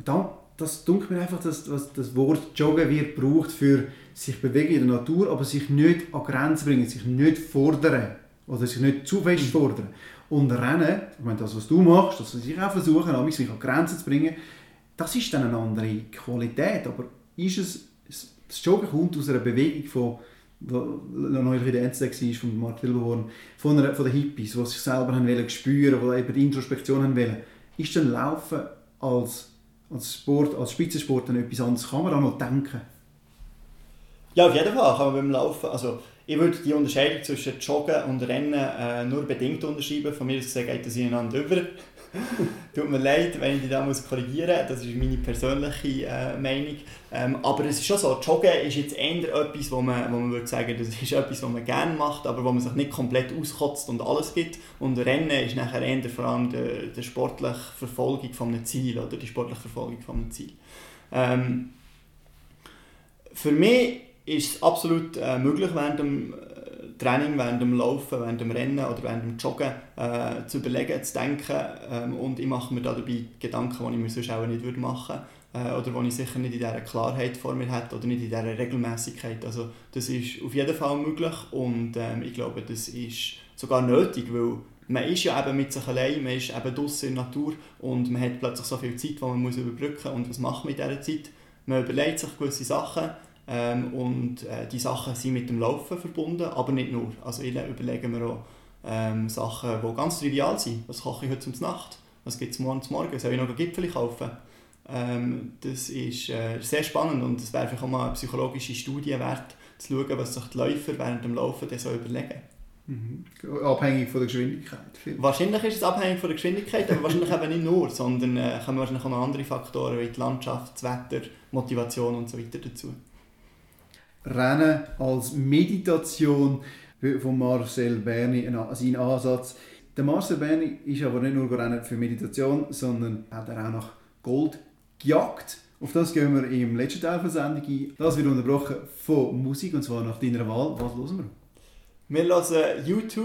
Da, das dunkelt mir einfach, dass, dass das Wort Joggen wird gebraucht für sich bewegen in der Natur, aber sich nicht an Grenzen bringen, sich nicht fordern oder sich nicht zu fest mhm. fordern. Und Rennen, ich meine, das, was du machst, dass ich auch versuche, mich an Grenzen zu bringen, das ist dann eine andere Qualität. Aber ist es, das Joggen kommt aus einer Bewegung von noch neulich in der NZD war, von Mark Wilberhorn, von, einer, von den Hippies, die sich selber haben wollen, spüren die eben die Introspektion haben wollen. Ist dann Laufen als, als Sport, als Spitzensport dann etwas anderes? Kann man da noch denken? Ja, auf jeden Fall kann man beim Laufen, also ich würde die Unterscheidung zwischen Joggen und Rennen äh, nur bedingt unterschreiben. Von mir aus geht das ineinander über. Tut mir leid, wenn ich dich da muss korrigieren muss. Das ist meine persönliche äh, Meinung. Ähm, aber es ist schon so, Joggen ist jetzt eher etwas, wo man, wo man würde sagen, das ist etwas, was man gerne macht, aber wo man sich nicht komplett auskotzt und alles gibt. Und Rennen ist nachher eher vor allem die, die sportliche Verfolgung von einem Ziel oder die sportliche Verfolgung von einem Ziel. Ähm, für mich ist es absolut äh, möglich, während dem Training, während dem Laufen, während dem Rennen oder während dem Joggen äh, zu überlegen, zu denken ähm, und ich mache mir da dabei Gedanken, die ich mir sonst auch nicht würde machen würde äh, oder die ich sicher nicht in dieser Klarheit vor mir hätte oder nicht in dieser Regelmäßigkeit. Also das ist auf jeden Fall möglich und ähm, ich glaube, das ist sogar nötig, weil man ist ja eben mit sich allein, man ist eben draußen in der Natur und man hat plötzlich so viel Zeit, die man muss überbrücken muss und was macht man in dieser Zeit? Man überlegt sich gewisse Sachen, ähm, und äh, die Sachen sind mit dem Laufen verbunden, aber nicht nur. Also ich überlege mir auch ähm, Sachen, die ganz trivial sind. Was koche ich heute zum Nacht? Was gibt es morgen zum Morgen? Soll ich noch Gipfel kaufen? Ähm, das ist äh, sehr spannend und es wäre vielleicht auch mal eine psychologische Studie wert, zu schauen, was sich die Läufer während dem Laufen so überlegen. Mhm. Abhängig von der Geschwindigkeit. Wahrscheinlich ist es abhängig von der Geschwindigkeit, aber wahrscheinlich eben nicht nur, sondern äh, kommen wahrscheinlich auch noch andere Faktoren wie die Landschaft, das Wetter, Motivation und so weiter dazu. Rennen als Meditation von Marcel Berni, sein Ansatz. Der Marcel Berni ist aber nicht nur Rennen für Meditation, sondern hat er auch nach Gold gejagt. Auf das gehen wir im letzten Teil der Sendung ein. Das wird unterbrochen von Musik, und zwar nach deiner Wahl. Was hören wir? Wir hören U2,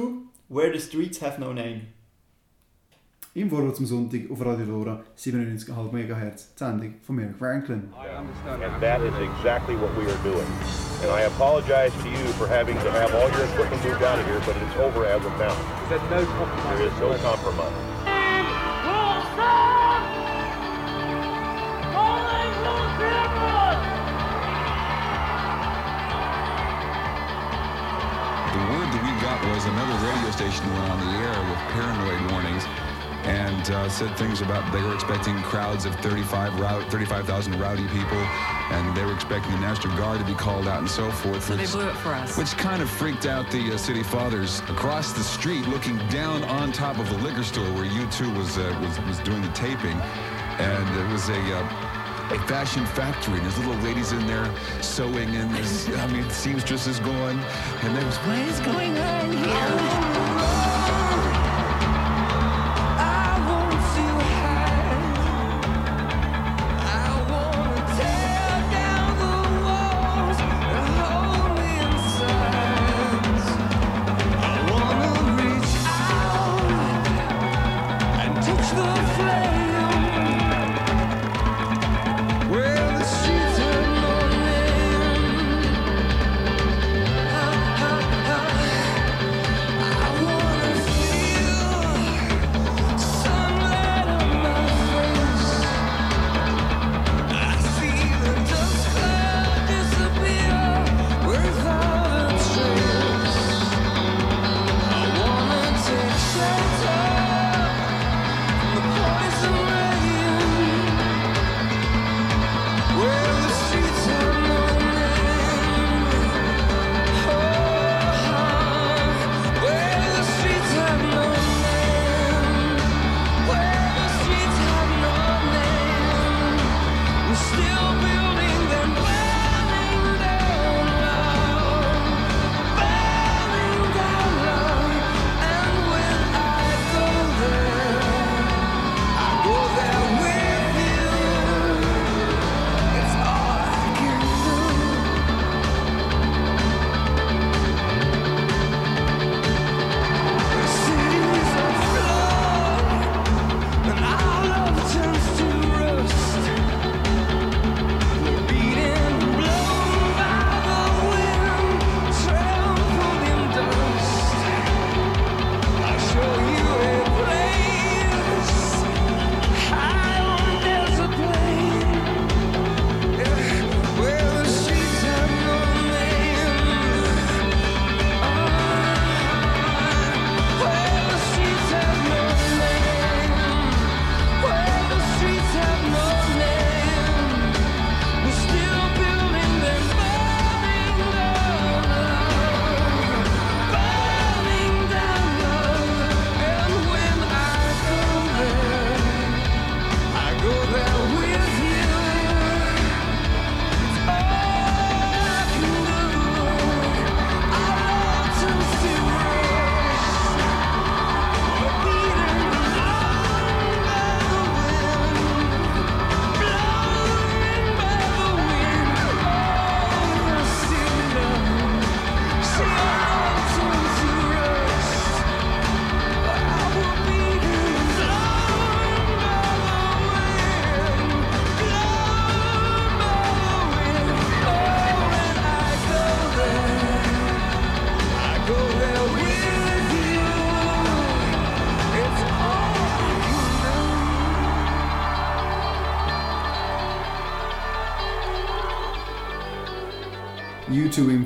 Where the Streets Have No Name. Im Vorwärts zum Sonntag auf Radio Lora 97,5 MHz, die Sendung von Merrick Franklin. And that is exactly what we are doing. And I apologize to you for having to have all your equipment moved out of here, but it's over as of now. There's no compromise. There is no compromise. The word that we got was another radio station went on the air with paranoid warnings and uh, said things about they were expecting crowds of 35 35,000 rowdy people and they were expecting the National Guard to be called out and so forth. So which, they blew it for us. Which kind of freaked out the uh, city fathers across the street looking down on top of the liquor store where U2 was, uh, was, was doing the taping. And it was a uh, a fashion factory, and there's little ladies in there sewing, and there's, I mean, seamstresses going, and there's what is going on here?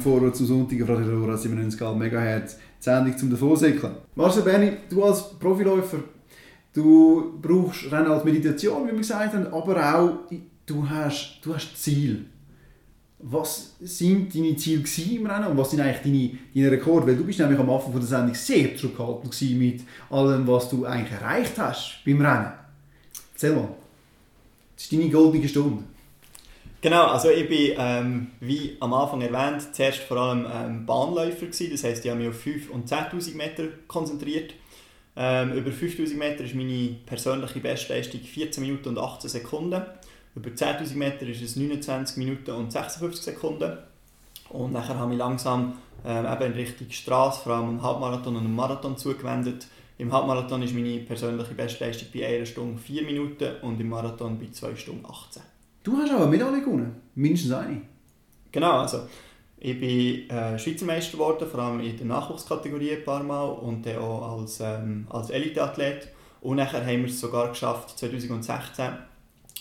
Vorrat zu Sonntag auf Radio Lora 97,5 MHz. Die Sendung zum Davonsäckeln. Marcel Berni, du als Profiläufer, du brauchst Rennen als Meditation, wie wir gesagt haben, aber auch du hast, du hast Ziel. Was sind deine Ziele im Rennen und was sind eigentlich deine, deine Rekorde? Weil du bist nämlich am Anfang der Sendung sehr zurückhaltend mit allem, was du eigentlich erreicht hast beim Rennen. Erzähl mal. Das ist deine goldene Stunde. Genau, also ich bin, ähm, wie am Anfang erwähnt, zuerst vor allem ähm, Bahnläufer gewesen. Das heisst, ich habe mich auf 5 und 10'000 Meter konzentriert. Ähm, über 5000 Meter ist meine persönliche Bestleistung 14 Minuten und 18 Sekunden. Über 10.000 Meter ist es 29 Minuten und 56 Sekunden. Und nachher habe ich langsam ähm, eben in Richtung Straße, vor allem im Halbmarathon und im Marathon zugewendet. Im Halbmarathon ist meine persönliche Bestleistung bei 1 Stunde 4 Minuten und im Marathon bei 2 Stunden 18. Du hast aber eine Medaille gewonnen. Mindestens eine. Genau, also ich bin äh, Schweizer Meister geworden, vor allem in der Nachwuchskategorie ein paar Mal und dann auch als, ähm, als Eliteathlet. Und nachher haben wir es sogar geschafft, 2016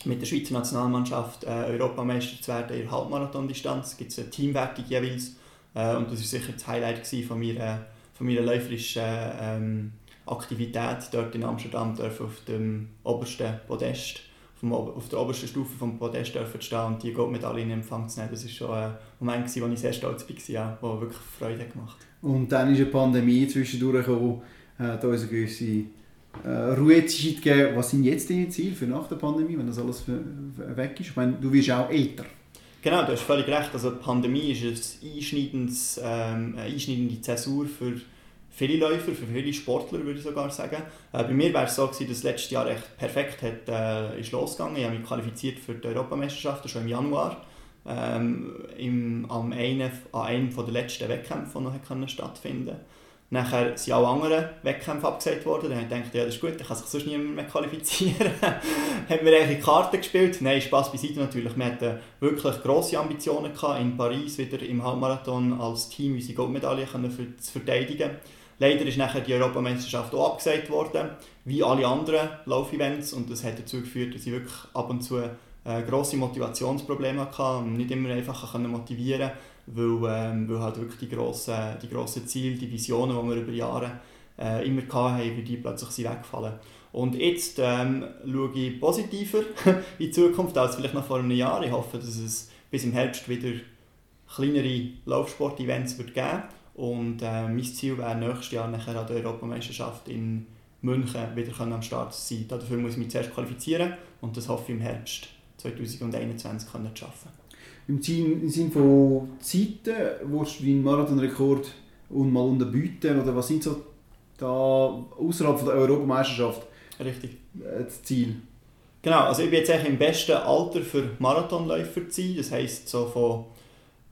mit der Schweizer Nationalmannschaft äh, Europameister zu werden in der Halbmarathon-Distanz. Es gibt eine Teamwertung jeweils äh, und das war sicher das Highlight von meiner, von meiner läuferischen ähm, Aktivität dort in Amsterdam auf dem obersten Podest vom, auf der obersten Stufe des Podest dürfen stehen und die Goldmedaille in Empfang zu nehmen. Das war schon ein Moment, wo ich sehr stolz war, der wirklich Freude gemacht Und dann ist eine Pandemie zwischendurch gekommen, hat uns eine gewisse äh, Ruhezeit gegeben. Was sind jetzt deine Ziele für nach der Pandemie, wenn das alles weg ist? Ich meine, du wirst auch älter. Genau, du hast völlig recht. Also die Pandemie ist ähm, eine einschneidende Zäsur für viele Läufer, für viele Sportler würde ich sogar sagen. Äh, bei mir wäre es so gewesen, dass das letzte Jahr echt perfekt hat, äh, ist losgegangen. Ich habe mich qualifiziert für die Europameisterschaften schon im Januar. Ähm, im, am einen, an einem der letzten Wettkämpfe, die noch stattfinden konnten. Nachher sind alle anderen Wettkämpfe abgesagt worden. Dann habe ich gedacht, ja, das ist gut, dann kann sich sonst niemand mehr qualifizieren. hat mir eigentlich Karten gespielt. Nein, Spaß beiseite natürlich. Wir hatten wirklich grosse Ambitionen gehabt, in Paris wieder im Halbmarathon als Team unsere Goldmedaille zu verteidigen. Leider ist nachher die Europameisterschaft auch abgesagt worden, wie alle anderen Laufevents. Und das hat dazu geführt, dass ich wirklich ab und zu äh, grosse Motivationsprobleme hatte und nicht immer einfach motivieren konnte, weil, ähm, weil halt wirklich die grossen, die grossen Ziele, die Visionen, die wir über Jahre äh, immer hatten, wie die plötzlich weggefallen. Und jetzt ähm, schaue ich positiver in Zukunft als vielleicht noch vor einem Jahr. Ich hoffe, dass es bis im Herbst wieder kleinere Laufsport-Events wird geben und äh, mein Ziel wäre nächstes Jahr nachher an der Europameisterschaft in München wieder am Start zu sein. Dafür muss ich mich zuerst qualifizieren und das hoffe ich im Herbst 2021 können zu schaffen. Im Sinne von Zeiten, willst du deinen Marathonrekord und mal unterbieten oder was sind so da außerhalb der Europameisterschaft Richtig. Äh, das Ziel? Genau, also ich bin jetzt eigentlich im besten Alter für Marathonläufer zu sein. Das heisst so von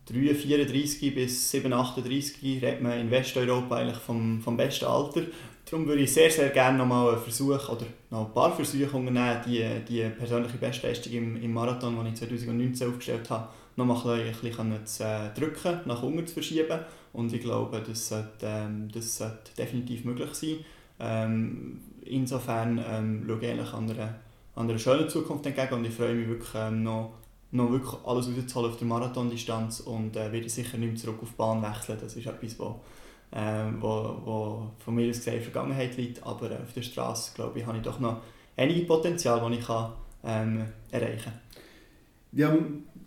3, 34 bis 7, 38 redet man in Westeuropa eigentlich vom, vom besten Alter. Darum würde ich sehr, sehr gerne noch mal einen Versuch oder noch ein paar Versuche unternehmen, die, die persönliche Bestleistung im, im Marathon, die ich 2019 aufgestellt habe, noch mal ein bisschen zu äh, drücken, nach unten zu verschieben. Und ich glaube, das sollte, ähm, das sollte definitiv möglich sein. Ähm, insofern ähm, schaue ich eigentlich an einer, an einer schönen Zukunft entgegen und ich freue mich wirklich ähm, noch noch wirklich alles rauszuholen auf der Marathondistanz und äh, werde sicher nicht mehr zurück auf die Bahn wechseln. Das ist etwas, wo, äh, wo, wo von mir aus gesehen in der Vergangenheit liegt, aber äh, auf der Straße, glaube ich, habe ich doch noch einige Potenzial, die ich kann, ähm, erreichen kann. Ja,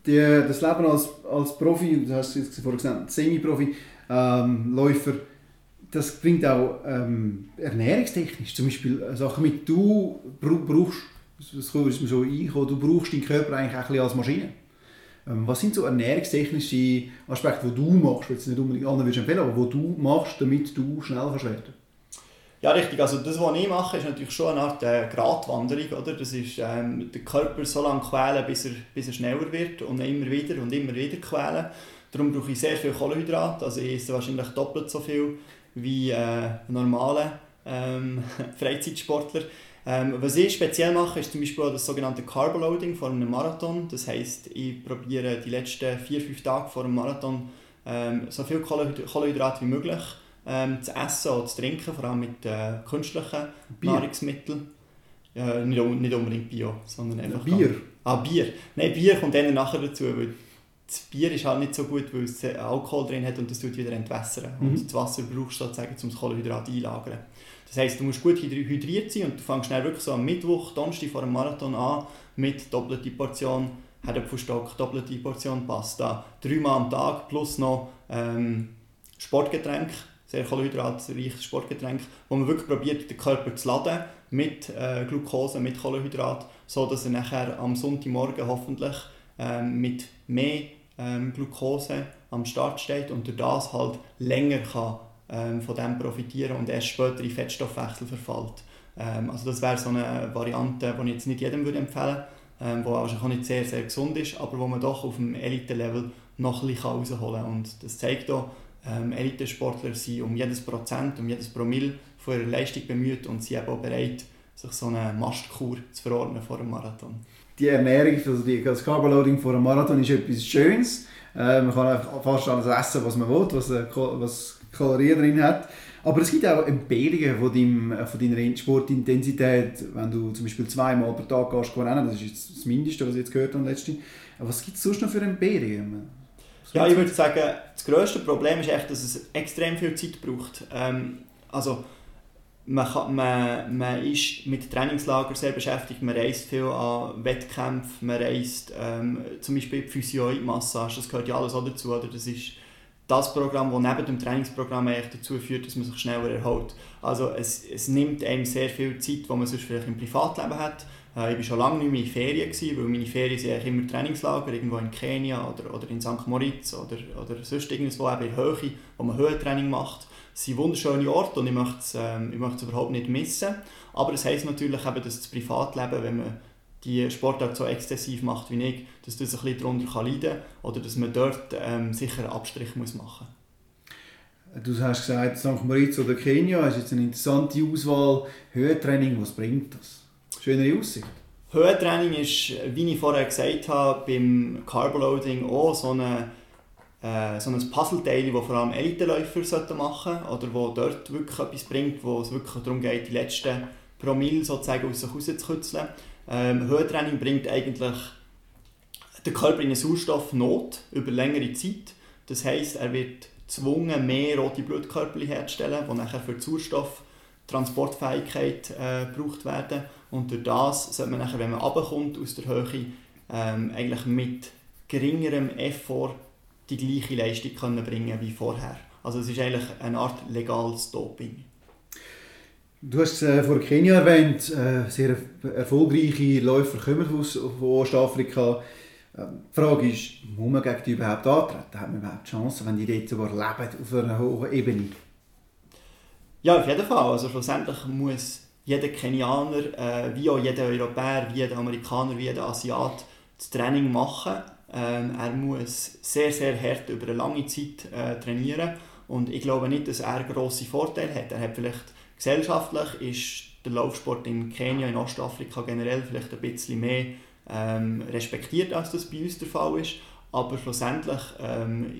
die, das Leben als, als Profi, du hast es vorhin gesagt, Semi-Profi, ähm, Läufer, das bringt auch ähm, ernährungstechnisch zum Beispiel Sachen mit. Du brauchst das ist mir so eingekommen, du brauchst deinen Körper eigentlich auch als Maschine. Ähm, was sind so ernährungstechnische Aspekte, die du machst, jetzt nicht unbedingt anderen würdest empfehlen, aber wo du machst, damit du schnell kannst werden ja, richtig. Also das, was ich mache, ist natürlich schon eine Art äh, Gratwanderung. Oder? Das ist ähm, den Körper so lange quälen, bis er, bis er schneller wird und immer wieder und immer wieder quälen. Darum brauche ich sehr viel Kohlenhydrat. Also ich esse wahrscheinlich doppelt so viel wie äh, normale ähm, Freizeitsportler. Ähm, was ich speziell mache, ist zum Beispiel das sogenannte Carboloading vor einem Marathon. Das heisst, ich probiere die letzten vier, fünf Tage vor einem Marathon ähm, so viel Kohlenhydrate wie möglich ähm, zu essen oder zu trinken, vor allem mit äh, künstlichen Bier. Nahrungsmitteln. Ja, nicht, nicht unbedingt Bio, sondern einfach... Bier? Ah, Bier. Nein, Bier kommt dann nachher dazu, weil das Bier ist halt nicht so gut, weil es Alkohol drin hat und das tut wieder entwässern. Mhm. Und das Wasser brauchst du sozusagen, um das Kohlenhydrat einlagern. Das heisst, du musst gut hydriert sein und du fängst schnell wirklich so am Mittwoch, Donnerstag vor dem Marathon an mit doppelter Portion Herdöpfelstock, doppelte Portion Pasta, dreimal am Tag plus noch ähm, Sportgetränk, sehr kohlenhydratreiches Sportgetränk, wo man wirklich probiert, den Körper zu laden mit äh, Glucose, mit Kohlenhydrat, so dass er nachher am Sonntagmorgen hoffentlich ähm, mit mehr ähm, Glucose am Start steht und durch das halt länger kann ähm, von dem profitieren und erst später in Fettstoffwechsel verfällt. Ähm, also das wäre so eine Variante, die ich jetzt nicht jedem würde empfehlen würde, ähm, die wahrscheinlich auch nicht sehr, sehr gesund ist, aber wo man doch auf dem Elite-Level noch ein bisschen rausholen kann. Und das zeigt auch, ähm, Elitesportler sind um jedes Prozent, um jedes Promille von ihrer Leistung bemüht und sind auch bereit, sich so eine Mastkur zu verordnen vor einem Marathon. Die Ernährung, also das Carboloading vor einem Marathon ist etwas Schönes. Äh, man kann einfach fast alles essen, was man will, was, äh, was Kalorien drin hat. Aber es gibt auch Empfehlungen von, deinem, von deiner Sportintensität, wenn du zum Beispiel zweimal pro Tag gehst, rennen, das ist jetzt das Mindeste, was ich jetzt gehört habe. Aber was gibt es sonst noch für Empfehlungen? Ja, ich würde sagen, das grösste Problem ist echt, dass es extrem viel Zeit braucht. Ähm, also, man, kann, man, man ist mit Trainingslager sehr beschäftigt, man reist viel an Wettkämpfen, man reist ähm, zum Beispiel Physio-Massage, das gehört ja alles auch dazu. Oder? Das ist das Programm, das neben dem Trainingsprogramm dazu führt, dass man sich schneller erholt. Also es, es nimmt einem sehr viel Zeit, die man sonst vielleicht im Privatleben hat. Äh, ich war schon lange nicht mehr in Ferien, gewesen, weil meine Ferien sind immer Trainingslager, irgendwo in Kenia oder, oder in St. Moritz oder, oder sonst irgendwo eben in Höhe, wo man Höhentraining macht. Es sind wunderschöne Orte und ich möchte es, ähm, überhaupt nicht missen. Aber es heisst natürlich eben, dass das Privatleben, wenn man die Sportart so exzessiv macht wie ich, dass das ein bisschen darunter leiden kann oder dass man dort ähm, sicher einen Abstrich muss machen muss. Du hast gesagt, St. Moritz oder Kenia ist jetzt eine interessante Auswahl. Höhentraining, was bringt das? Schönere Aussicht? Höhentraining ist, wie ich vorher gesagt habe, beim Carboloading auch so, eine, äh, so ein Puzzleteil, das vor allem Eliteläufer machen sollten oder wo dort wirklich etwas bringt, wo es wirklich darum geht, die letzten Promille sozusagen aus sich rauszukitzeln. Ähm, Höhentraining bringt eigentlich den Körper in eine Sauerstoffnot über längere Zeit. Das heißt, er wird gezwungen, mehr rote Blutkörper herzustellen, die nachher für die Sauerstofftransportfähigkeit äh, gebraucht werden. Und durch das sollte man nachher, wenn man runterkommt aus der Höhe, ähm, eigentlich mit geringerem Effort die gleiche Leistung können bringen wie vorher. Also es ist eigentlich eine Art legales Doping. Du hast äh, vor Kenia erwähnt, äh, sehr erfolgreiche Läufer kommen aus Ostafrika. Ähm, die Frage ist, muss man gegen die überhaupt antreten? Hat man überhaupt Chancen, wenn die dort sogar leben, auf einer hohen Ebene? Ja, auf jeden Fall. Also schlussendlich muss jeder Kenianer, äh, wie auch jeder Europäer, wie jeder Amerikaner, wie jeder Asiat das Training machen. Ähm, er muss sehr, sehr hart über eine lange Zeit äh, trainieren und ich glaube nicht, dass er grosse Vorteile hat. Er hat vielleicht Gesellschaftlich ist der Laufsport in Kenia, in Ostafrika generell vielleicht ein bisschen mehr ähm, respektiert, als das bei uns der Fall ist. Aber schlussendlich ähm,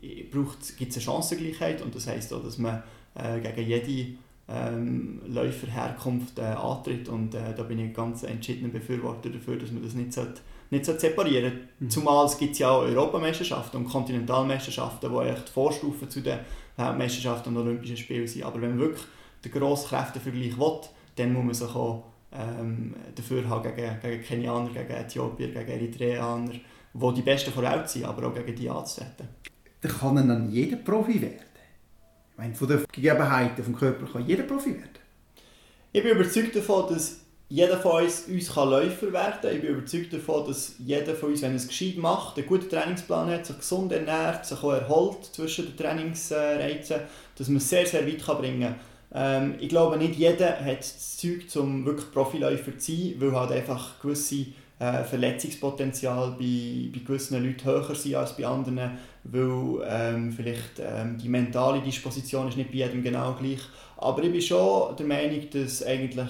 gibt es eine Chancengleichheit und das heisst auch, dass man äh, gegen jede ähm, Läuferherkunft äh, antritt und äh, da bin ich ganz entschiedener Befürworter dafür, dass man das nicht, sollte, nicht sollte separieren sollte. Mhm. Zumal es gibt ja auch Europameisterschaften und Kontinentalmeisterschaften, die echt Vorstufen zu den Weltmeisterschaften und Olympischen Spielen sind. Aber wenn man wirklich den grossen Kräftevergleich will, dann muss man sich auch ähm, dafür haben gegen, gegen Kenianer, gegen Äthiopier, gegen Eritreaner, die die Besten vor Ort sind, aber auch gegen die anzutreten. Dann kann dann jeder Profi werden. Ich meine, von den Gegebenheiten des Körpers kann jeder Profi werden. Ich bin überzeugt davon, dass jeder von uns, uns kann Läufer werden kann. Ich bin überzeugt davon, dass jeder von uns, wenn er es gescheit macht, einen guten Trainingsplan hat, sich gesund ernährt, sich auch erholt zwischen den Trainingsreizen, dass man es sehr, sehr weit bringen kann. Ähm, ich glaube, nicht jeder hat das Zeug, um wirklich Profiläufer zu sein, weil halt einfach gewisse äh, Verletzungspotenzial bei, bei gewissen Leuten höher sind als bei anderen, weil ähm, vielleicht ähm, die mentale Disposition ist nicht bei jedem genau gleich. Aber ich bin schon der Meinung, dass eigentlich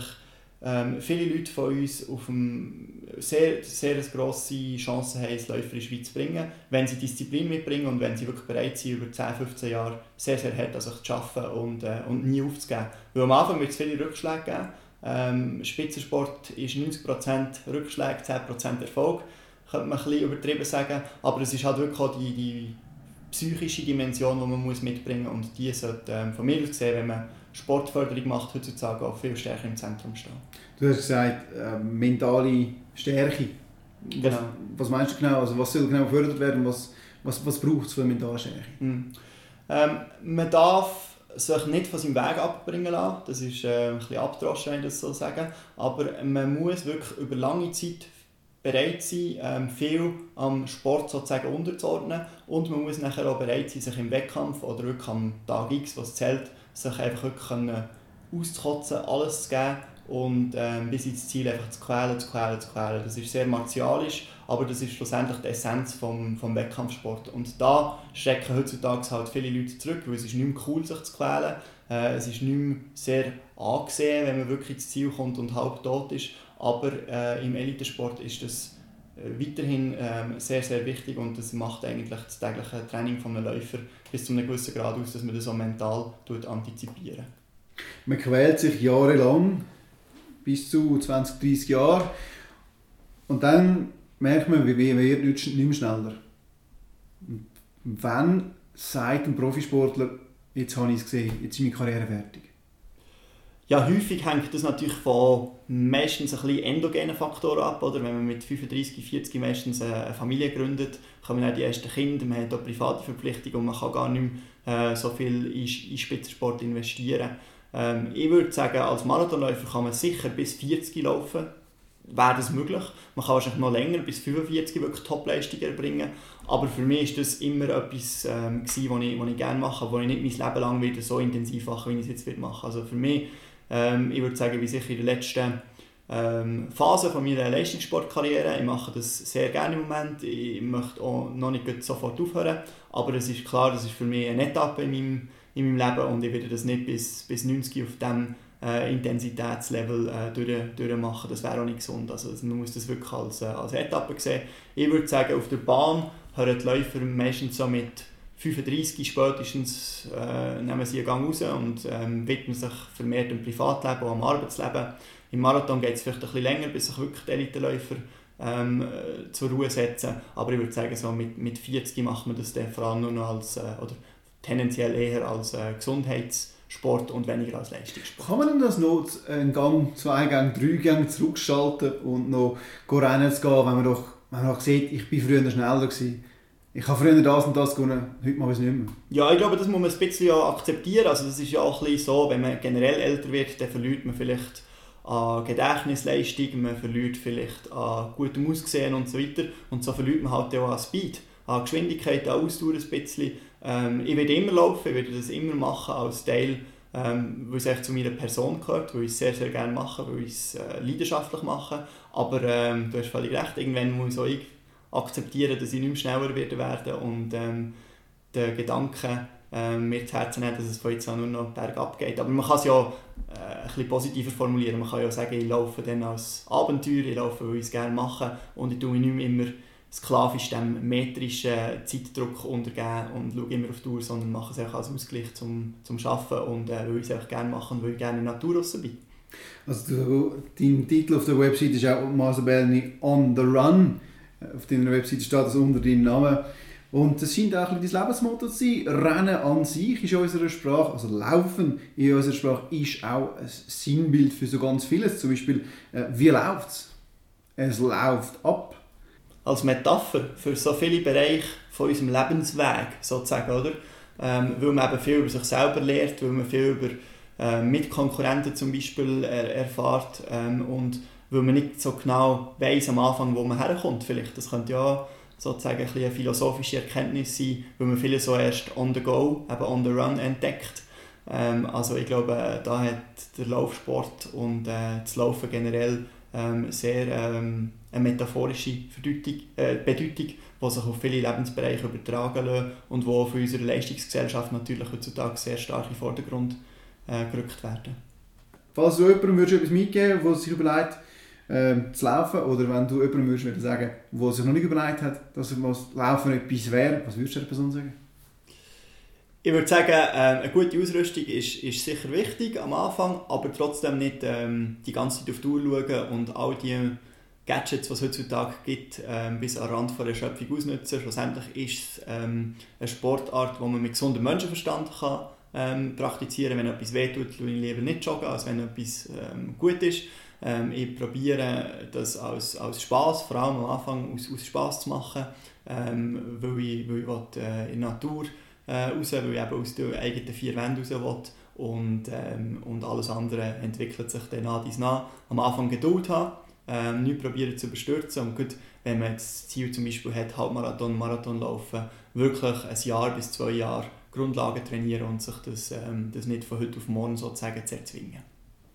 ähm, viele Leute von uns auf einem sehr, sehr grosse Chancen haben, in die Schweiz zu bringen, wenn sie Disziplin mitbringen und wenn sie wirklich bereit sind, über 10, 15 Jahre sehr, sehr hart an sich zu arbeiten und, äh, und nie aufzugeben. Weil am Anfang wird es viele Rückschläge geben. Ähm, Spitzensport ist 90% Rückschläge, 10% Erfolg, könnte man ein übertrieben sagen. Aber es ist halt wirklich auch die, die psychische Dimension, die man mitbringen muss und die sollte ähm, von mir aus gesehen, wenn man Sportförderung macht, heutzutage auch viel stärker im Zentrum stehen. Du hast gesagt, äh, mentale Stärke. Genau. Was, was, meinst du genau? Also was soll genau gefördert werden? Was, was, was braucht es für mentale Stärke? Mhm. Ähm, man darf sich nicht von seinem Weg abbringen lassen. Das ist äh, ein bisschen abgedroschen, wenn ich das so sagen. Aber man muss wirklich über lange Zeit bereit sein, ähm, viel am Sport sozusagen unterzuordnen und man muss nachher auch bereit sein, sich im Wettkampf oder wirklich am Tag X, was zählt, sich einfach wirklich können auszukotzen, alles zu geben und ähm, bis ins Ziel einfach zu quälen, zu quälen, zu quälen. Das ist sehr martialisch, aber das ist schlussendlich die Essenz vom, vom Wettkampfsport. Und da schrecken heutzutage halt viele Leute zurück, weil es ist nicht mehr cool, sich zu quälen. Äh, es ist nicht mehr sehr angesehen, wenn man wirklich ins Ziel kommt und halb tot ist. Aber äh, im Elitesport ist das äh, weiterhin ähm, sehr, sehr wichtig und das macht eigentlich das tägliche Training von einem Läufer bis zu einem gewissen Grad aus, dass man das auch mental antizipieren Man quält sich jahrelang, bis zu 20, 30 Jahre und dann merkt man, wie wird nicht mehr schneller. Und wann sagt ein Profisportler, jetzt habe ich es gesehen, jetzt ist meine Karriere fertig? Ja, häufig hängt das natürlich von meistens ein bisschen endogenen Faktoren ab. Oder? Wenn man mit 35, 40 meistens eine Familie gründet, kommen auch die ersten Kinder, man hat auch private Verpflichtungen und man kann gar nicht mehr äh, so viel in, Spitzensport investieren. Ähm, ich würde sagen, als Marathonläufer kann man sicher bis 40 laufen, wäre das möglich. Man kann wahrscheinlich noch länger, bis 45 wirklich Topleistungen erbringen. Aber für mich war das immer etwas, ähm, was ich, ich gerne mache, wo ich nicht mein Leben lang wieder so intensiv mache, wie ich es jetzt machen Also für mich ähm, ich würde sagen, wie sicher in der letzten ähm, Phase von meiner Leistungssportkarriere. Ich mache das sehr gerne im Moment. Ich möchte auch noch nicht sofort aufhören. Aber es ist klar, das ist für mich eine Etappe in meinem, in meinem Leben und ich werde das nicht bis, bis 90 auf diesem äh, Intensitätslevel äh, durch, durchmachen. Das wäre auch nicht gesund. Also, man muss das wirklich als, äh, als Etappe sehen. Ich würde sagen, auf der Bahn hören die Läufer meistens so mit 35 spätestens äh, nehmen sie einen Gang raus und ähm, widmen sich vermehrt dem Privatleben und am Arbeitsleben. Im Marathon geht es vielleicht ein bisschen länger, bis sich wirklich die Eliteläufer ähm, äh, zur Ruhe setzen. Aber ich würde sagen, so mit, mit 40 macht man das dann vor allem nur noch als, äh, oder tendenziell eher als äh, Gesundheitssport und weniger als Leistungssport. Kann man denn das noch einen Gang, zwei Gänge, drei Gänge zurückschalten und noch rennen gehen, wenn man doch wenn man doch sieht, ich bin früher schneller gewesen? Ich habe früher das und das gewonnen, heute mache ich es nicht mehr. Ja, ich glaube, das muss man ein bisschen akzeptieren. Also das ist ja auch ein bisschen so, wenn man generell älter wird, dann verliert man vielleicht an Gedächtnisleistung, man verliert vielleicht an gutem Aussehen und so weiter. Und so verliert man halt auch an Speed, an Geschwindigkeit, an Ausdauer ein bisschen. Ähm, ich werde immer laufen, ich werde das immer machen als Teil, ähm, weil es echt zu meiner Person gehört, weil ich es sehr, sehr gerne mache, weil ich es äh, leidenschaftlich mache. Aber ähm, du hast völlig recht, irgendwann muss auch ich akzeptieren, dass ich nicht mehr schneller werde werden und ähm, den Gedanken ähm, mir zu Herzen nehmen, dass es von jetzt an nur noch bergab geht. Aber man kann es ja äh, ein bisschen positiver formulieren. Man kann ja sagen, ich laufe dann als Abenteuer, ich laufe, weil ich es gerne mache und ich tue mich nicht mehr immer sklavisch dem metrischen Zeitdruck untergeben und schaue immer auf die Uhr, sondern mache es auch als Ausgleich zum, zum Arbeiten und äh, weil ich es einfach gerne mache und weil ich gerne in der Natur raus bin. Also du, dein Titel auf der Website ist auch Masabelli on the Run. Auf deiner Webseite steht das unter deinem Namen. Und das scheint auch ein dein Lebensmotto zu sein. Rennen an sich ist in unserer Sprache, also Laufen in unserer Sprache ist auch ein Sinnbild für so ganz vieles. Zum Beispiel, äh, wie läuft es? Es läuft ab. Als Metapher für so viele Bereiche von unserem Lebensweg, sozusagen, oder? Ähm, weil man eben viel über sich selber lernt, weil man viel über äh, Mitkonkurrenten zum Beispiel er erfährt ähm, und weil man nicht so genau weiß am Anfang, wo man herkommt. Vielleicht. Das könnte ja sozusagen ein eine philosophische Erkenntnis sein, weil man viele so erst on the go, eben on the run entdeckt. Ähm, also ich glaube, da hat der Laufsport und äh, das Laufen generell ähm, sehr ähm, eine metaphorische Verdeutung, äh, Bedeutung, die sich auf viele Lebensbereiche übertragen lässt und die für unsere Leistungsgesellschaft natürlich heutzutage sehr stark in den Vordergrund äh, gerückt werden. Falls du jemandem etwas mitgeben würdest, der sich überlegt, äh, zu laufen oder wenn du jemandem würdest sagen, der sich noch nicht überlegt hat, dass das Laufen etwas wäre, was würdest du der Person sagen? Ich würde sagen, ähm, eine gute Ausrüstung ist, ist sicher wichtig am Anfang, aber trotzdem nicht ähm, die ganze Zeit auf die Uhr schauen und all die Gadgets, die es heutzutage gibt, ähm, bis an den Rand der Erschöpfung ausnutzen. Schlussendlich ist es ähm, eine Sportart, die man mit gesundem Menschenverstand kann, ähm, praktizieren kann. Wenn etwas wehtut, tue ich lieber nicht joggen, als wenn etwas ähm, gut ist. Ähm, ich probiere das als, als Spaß, vor allem am Anfang aus, aus Spaß zu machen, ähm, weil ich, weil ich will, äh, in der Natur äh, raus, weil ich eben aus den eigenen vier Wänden raus will. Und, ähm, und alles andere entwickelt sich dann nach dies nach. Am Anfang Geduld haben, ähm, nicht probieren zu überstürzen und gut, wenn man das Ziel zum Beispiel hat, Halbmarathon, Marathon laufen, wirklich ein Jahr bis zwei Jahre Grundlagen trainieren und sich das, ähm, das nicht von heute auf morgen sozusagen zu erzwingen.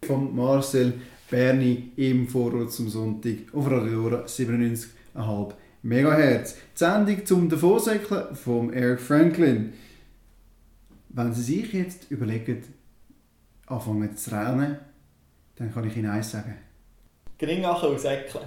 Von Marcel Berni im Vorrat zum Sonntag auf Radio Dora 97,5 MHz. Die Sendung zum Davonsäckeln von Eric Franklin. Wenn Sie sich jetzt überlegen, anfangen zu rennen, dann kann ich Ihnen eins sagen. Und Säckeln.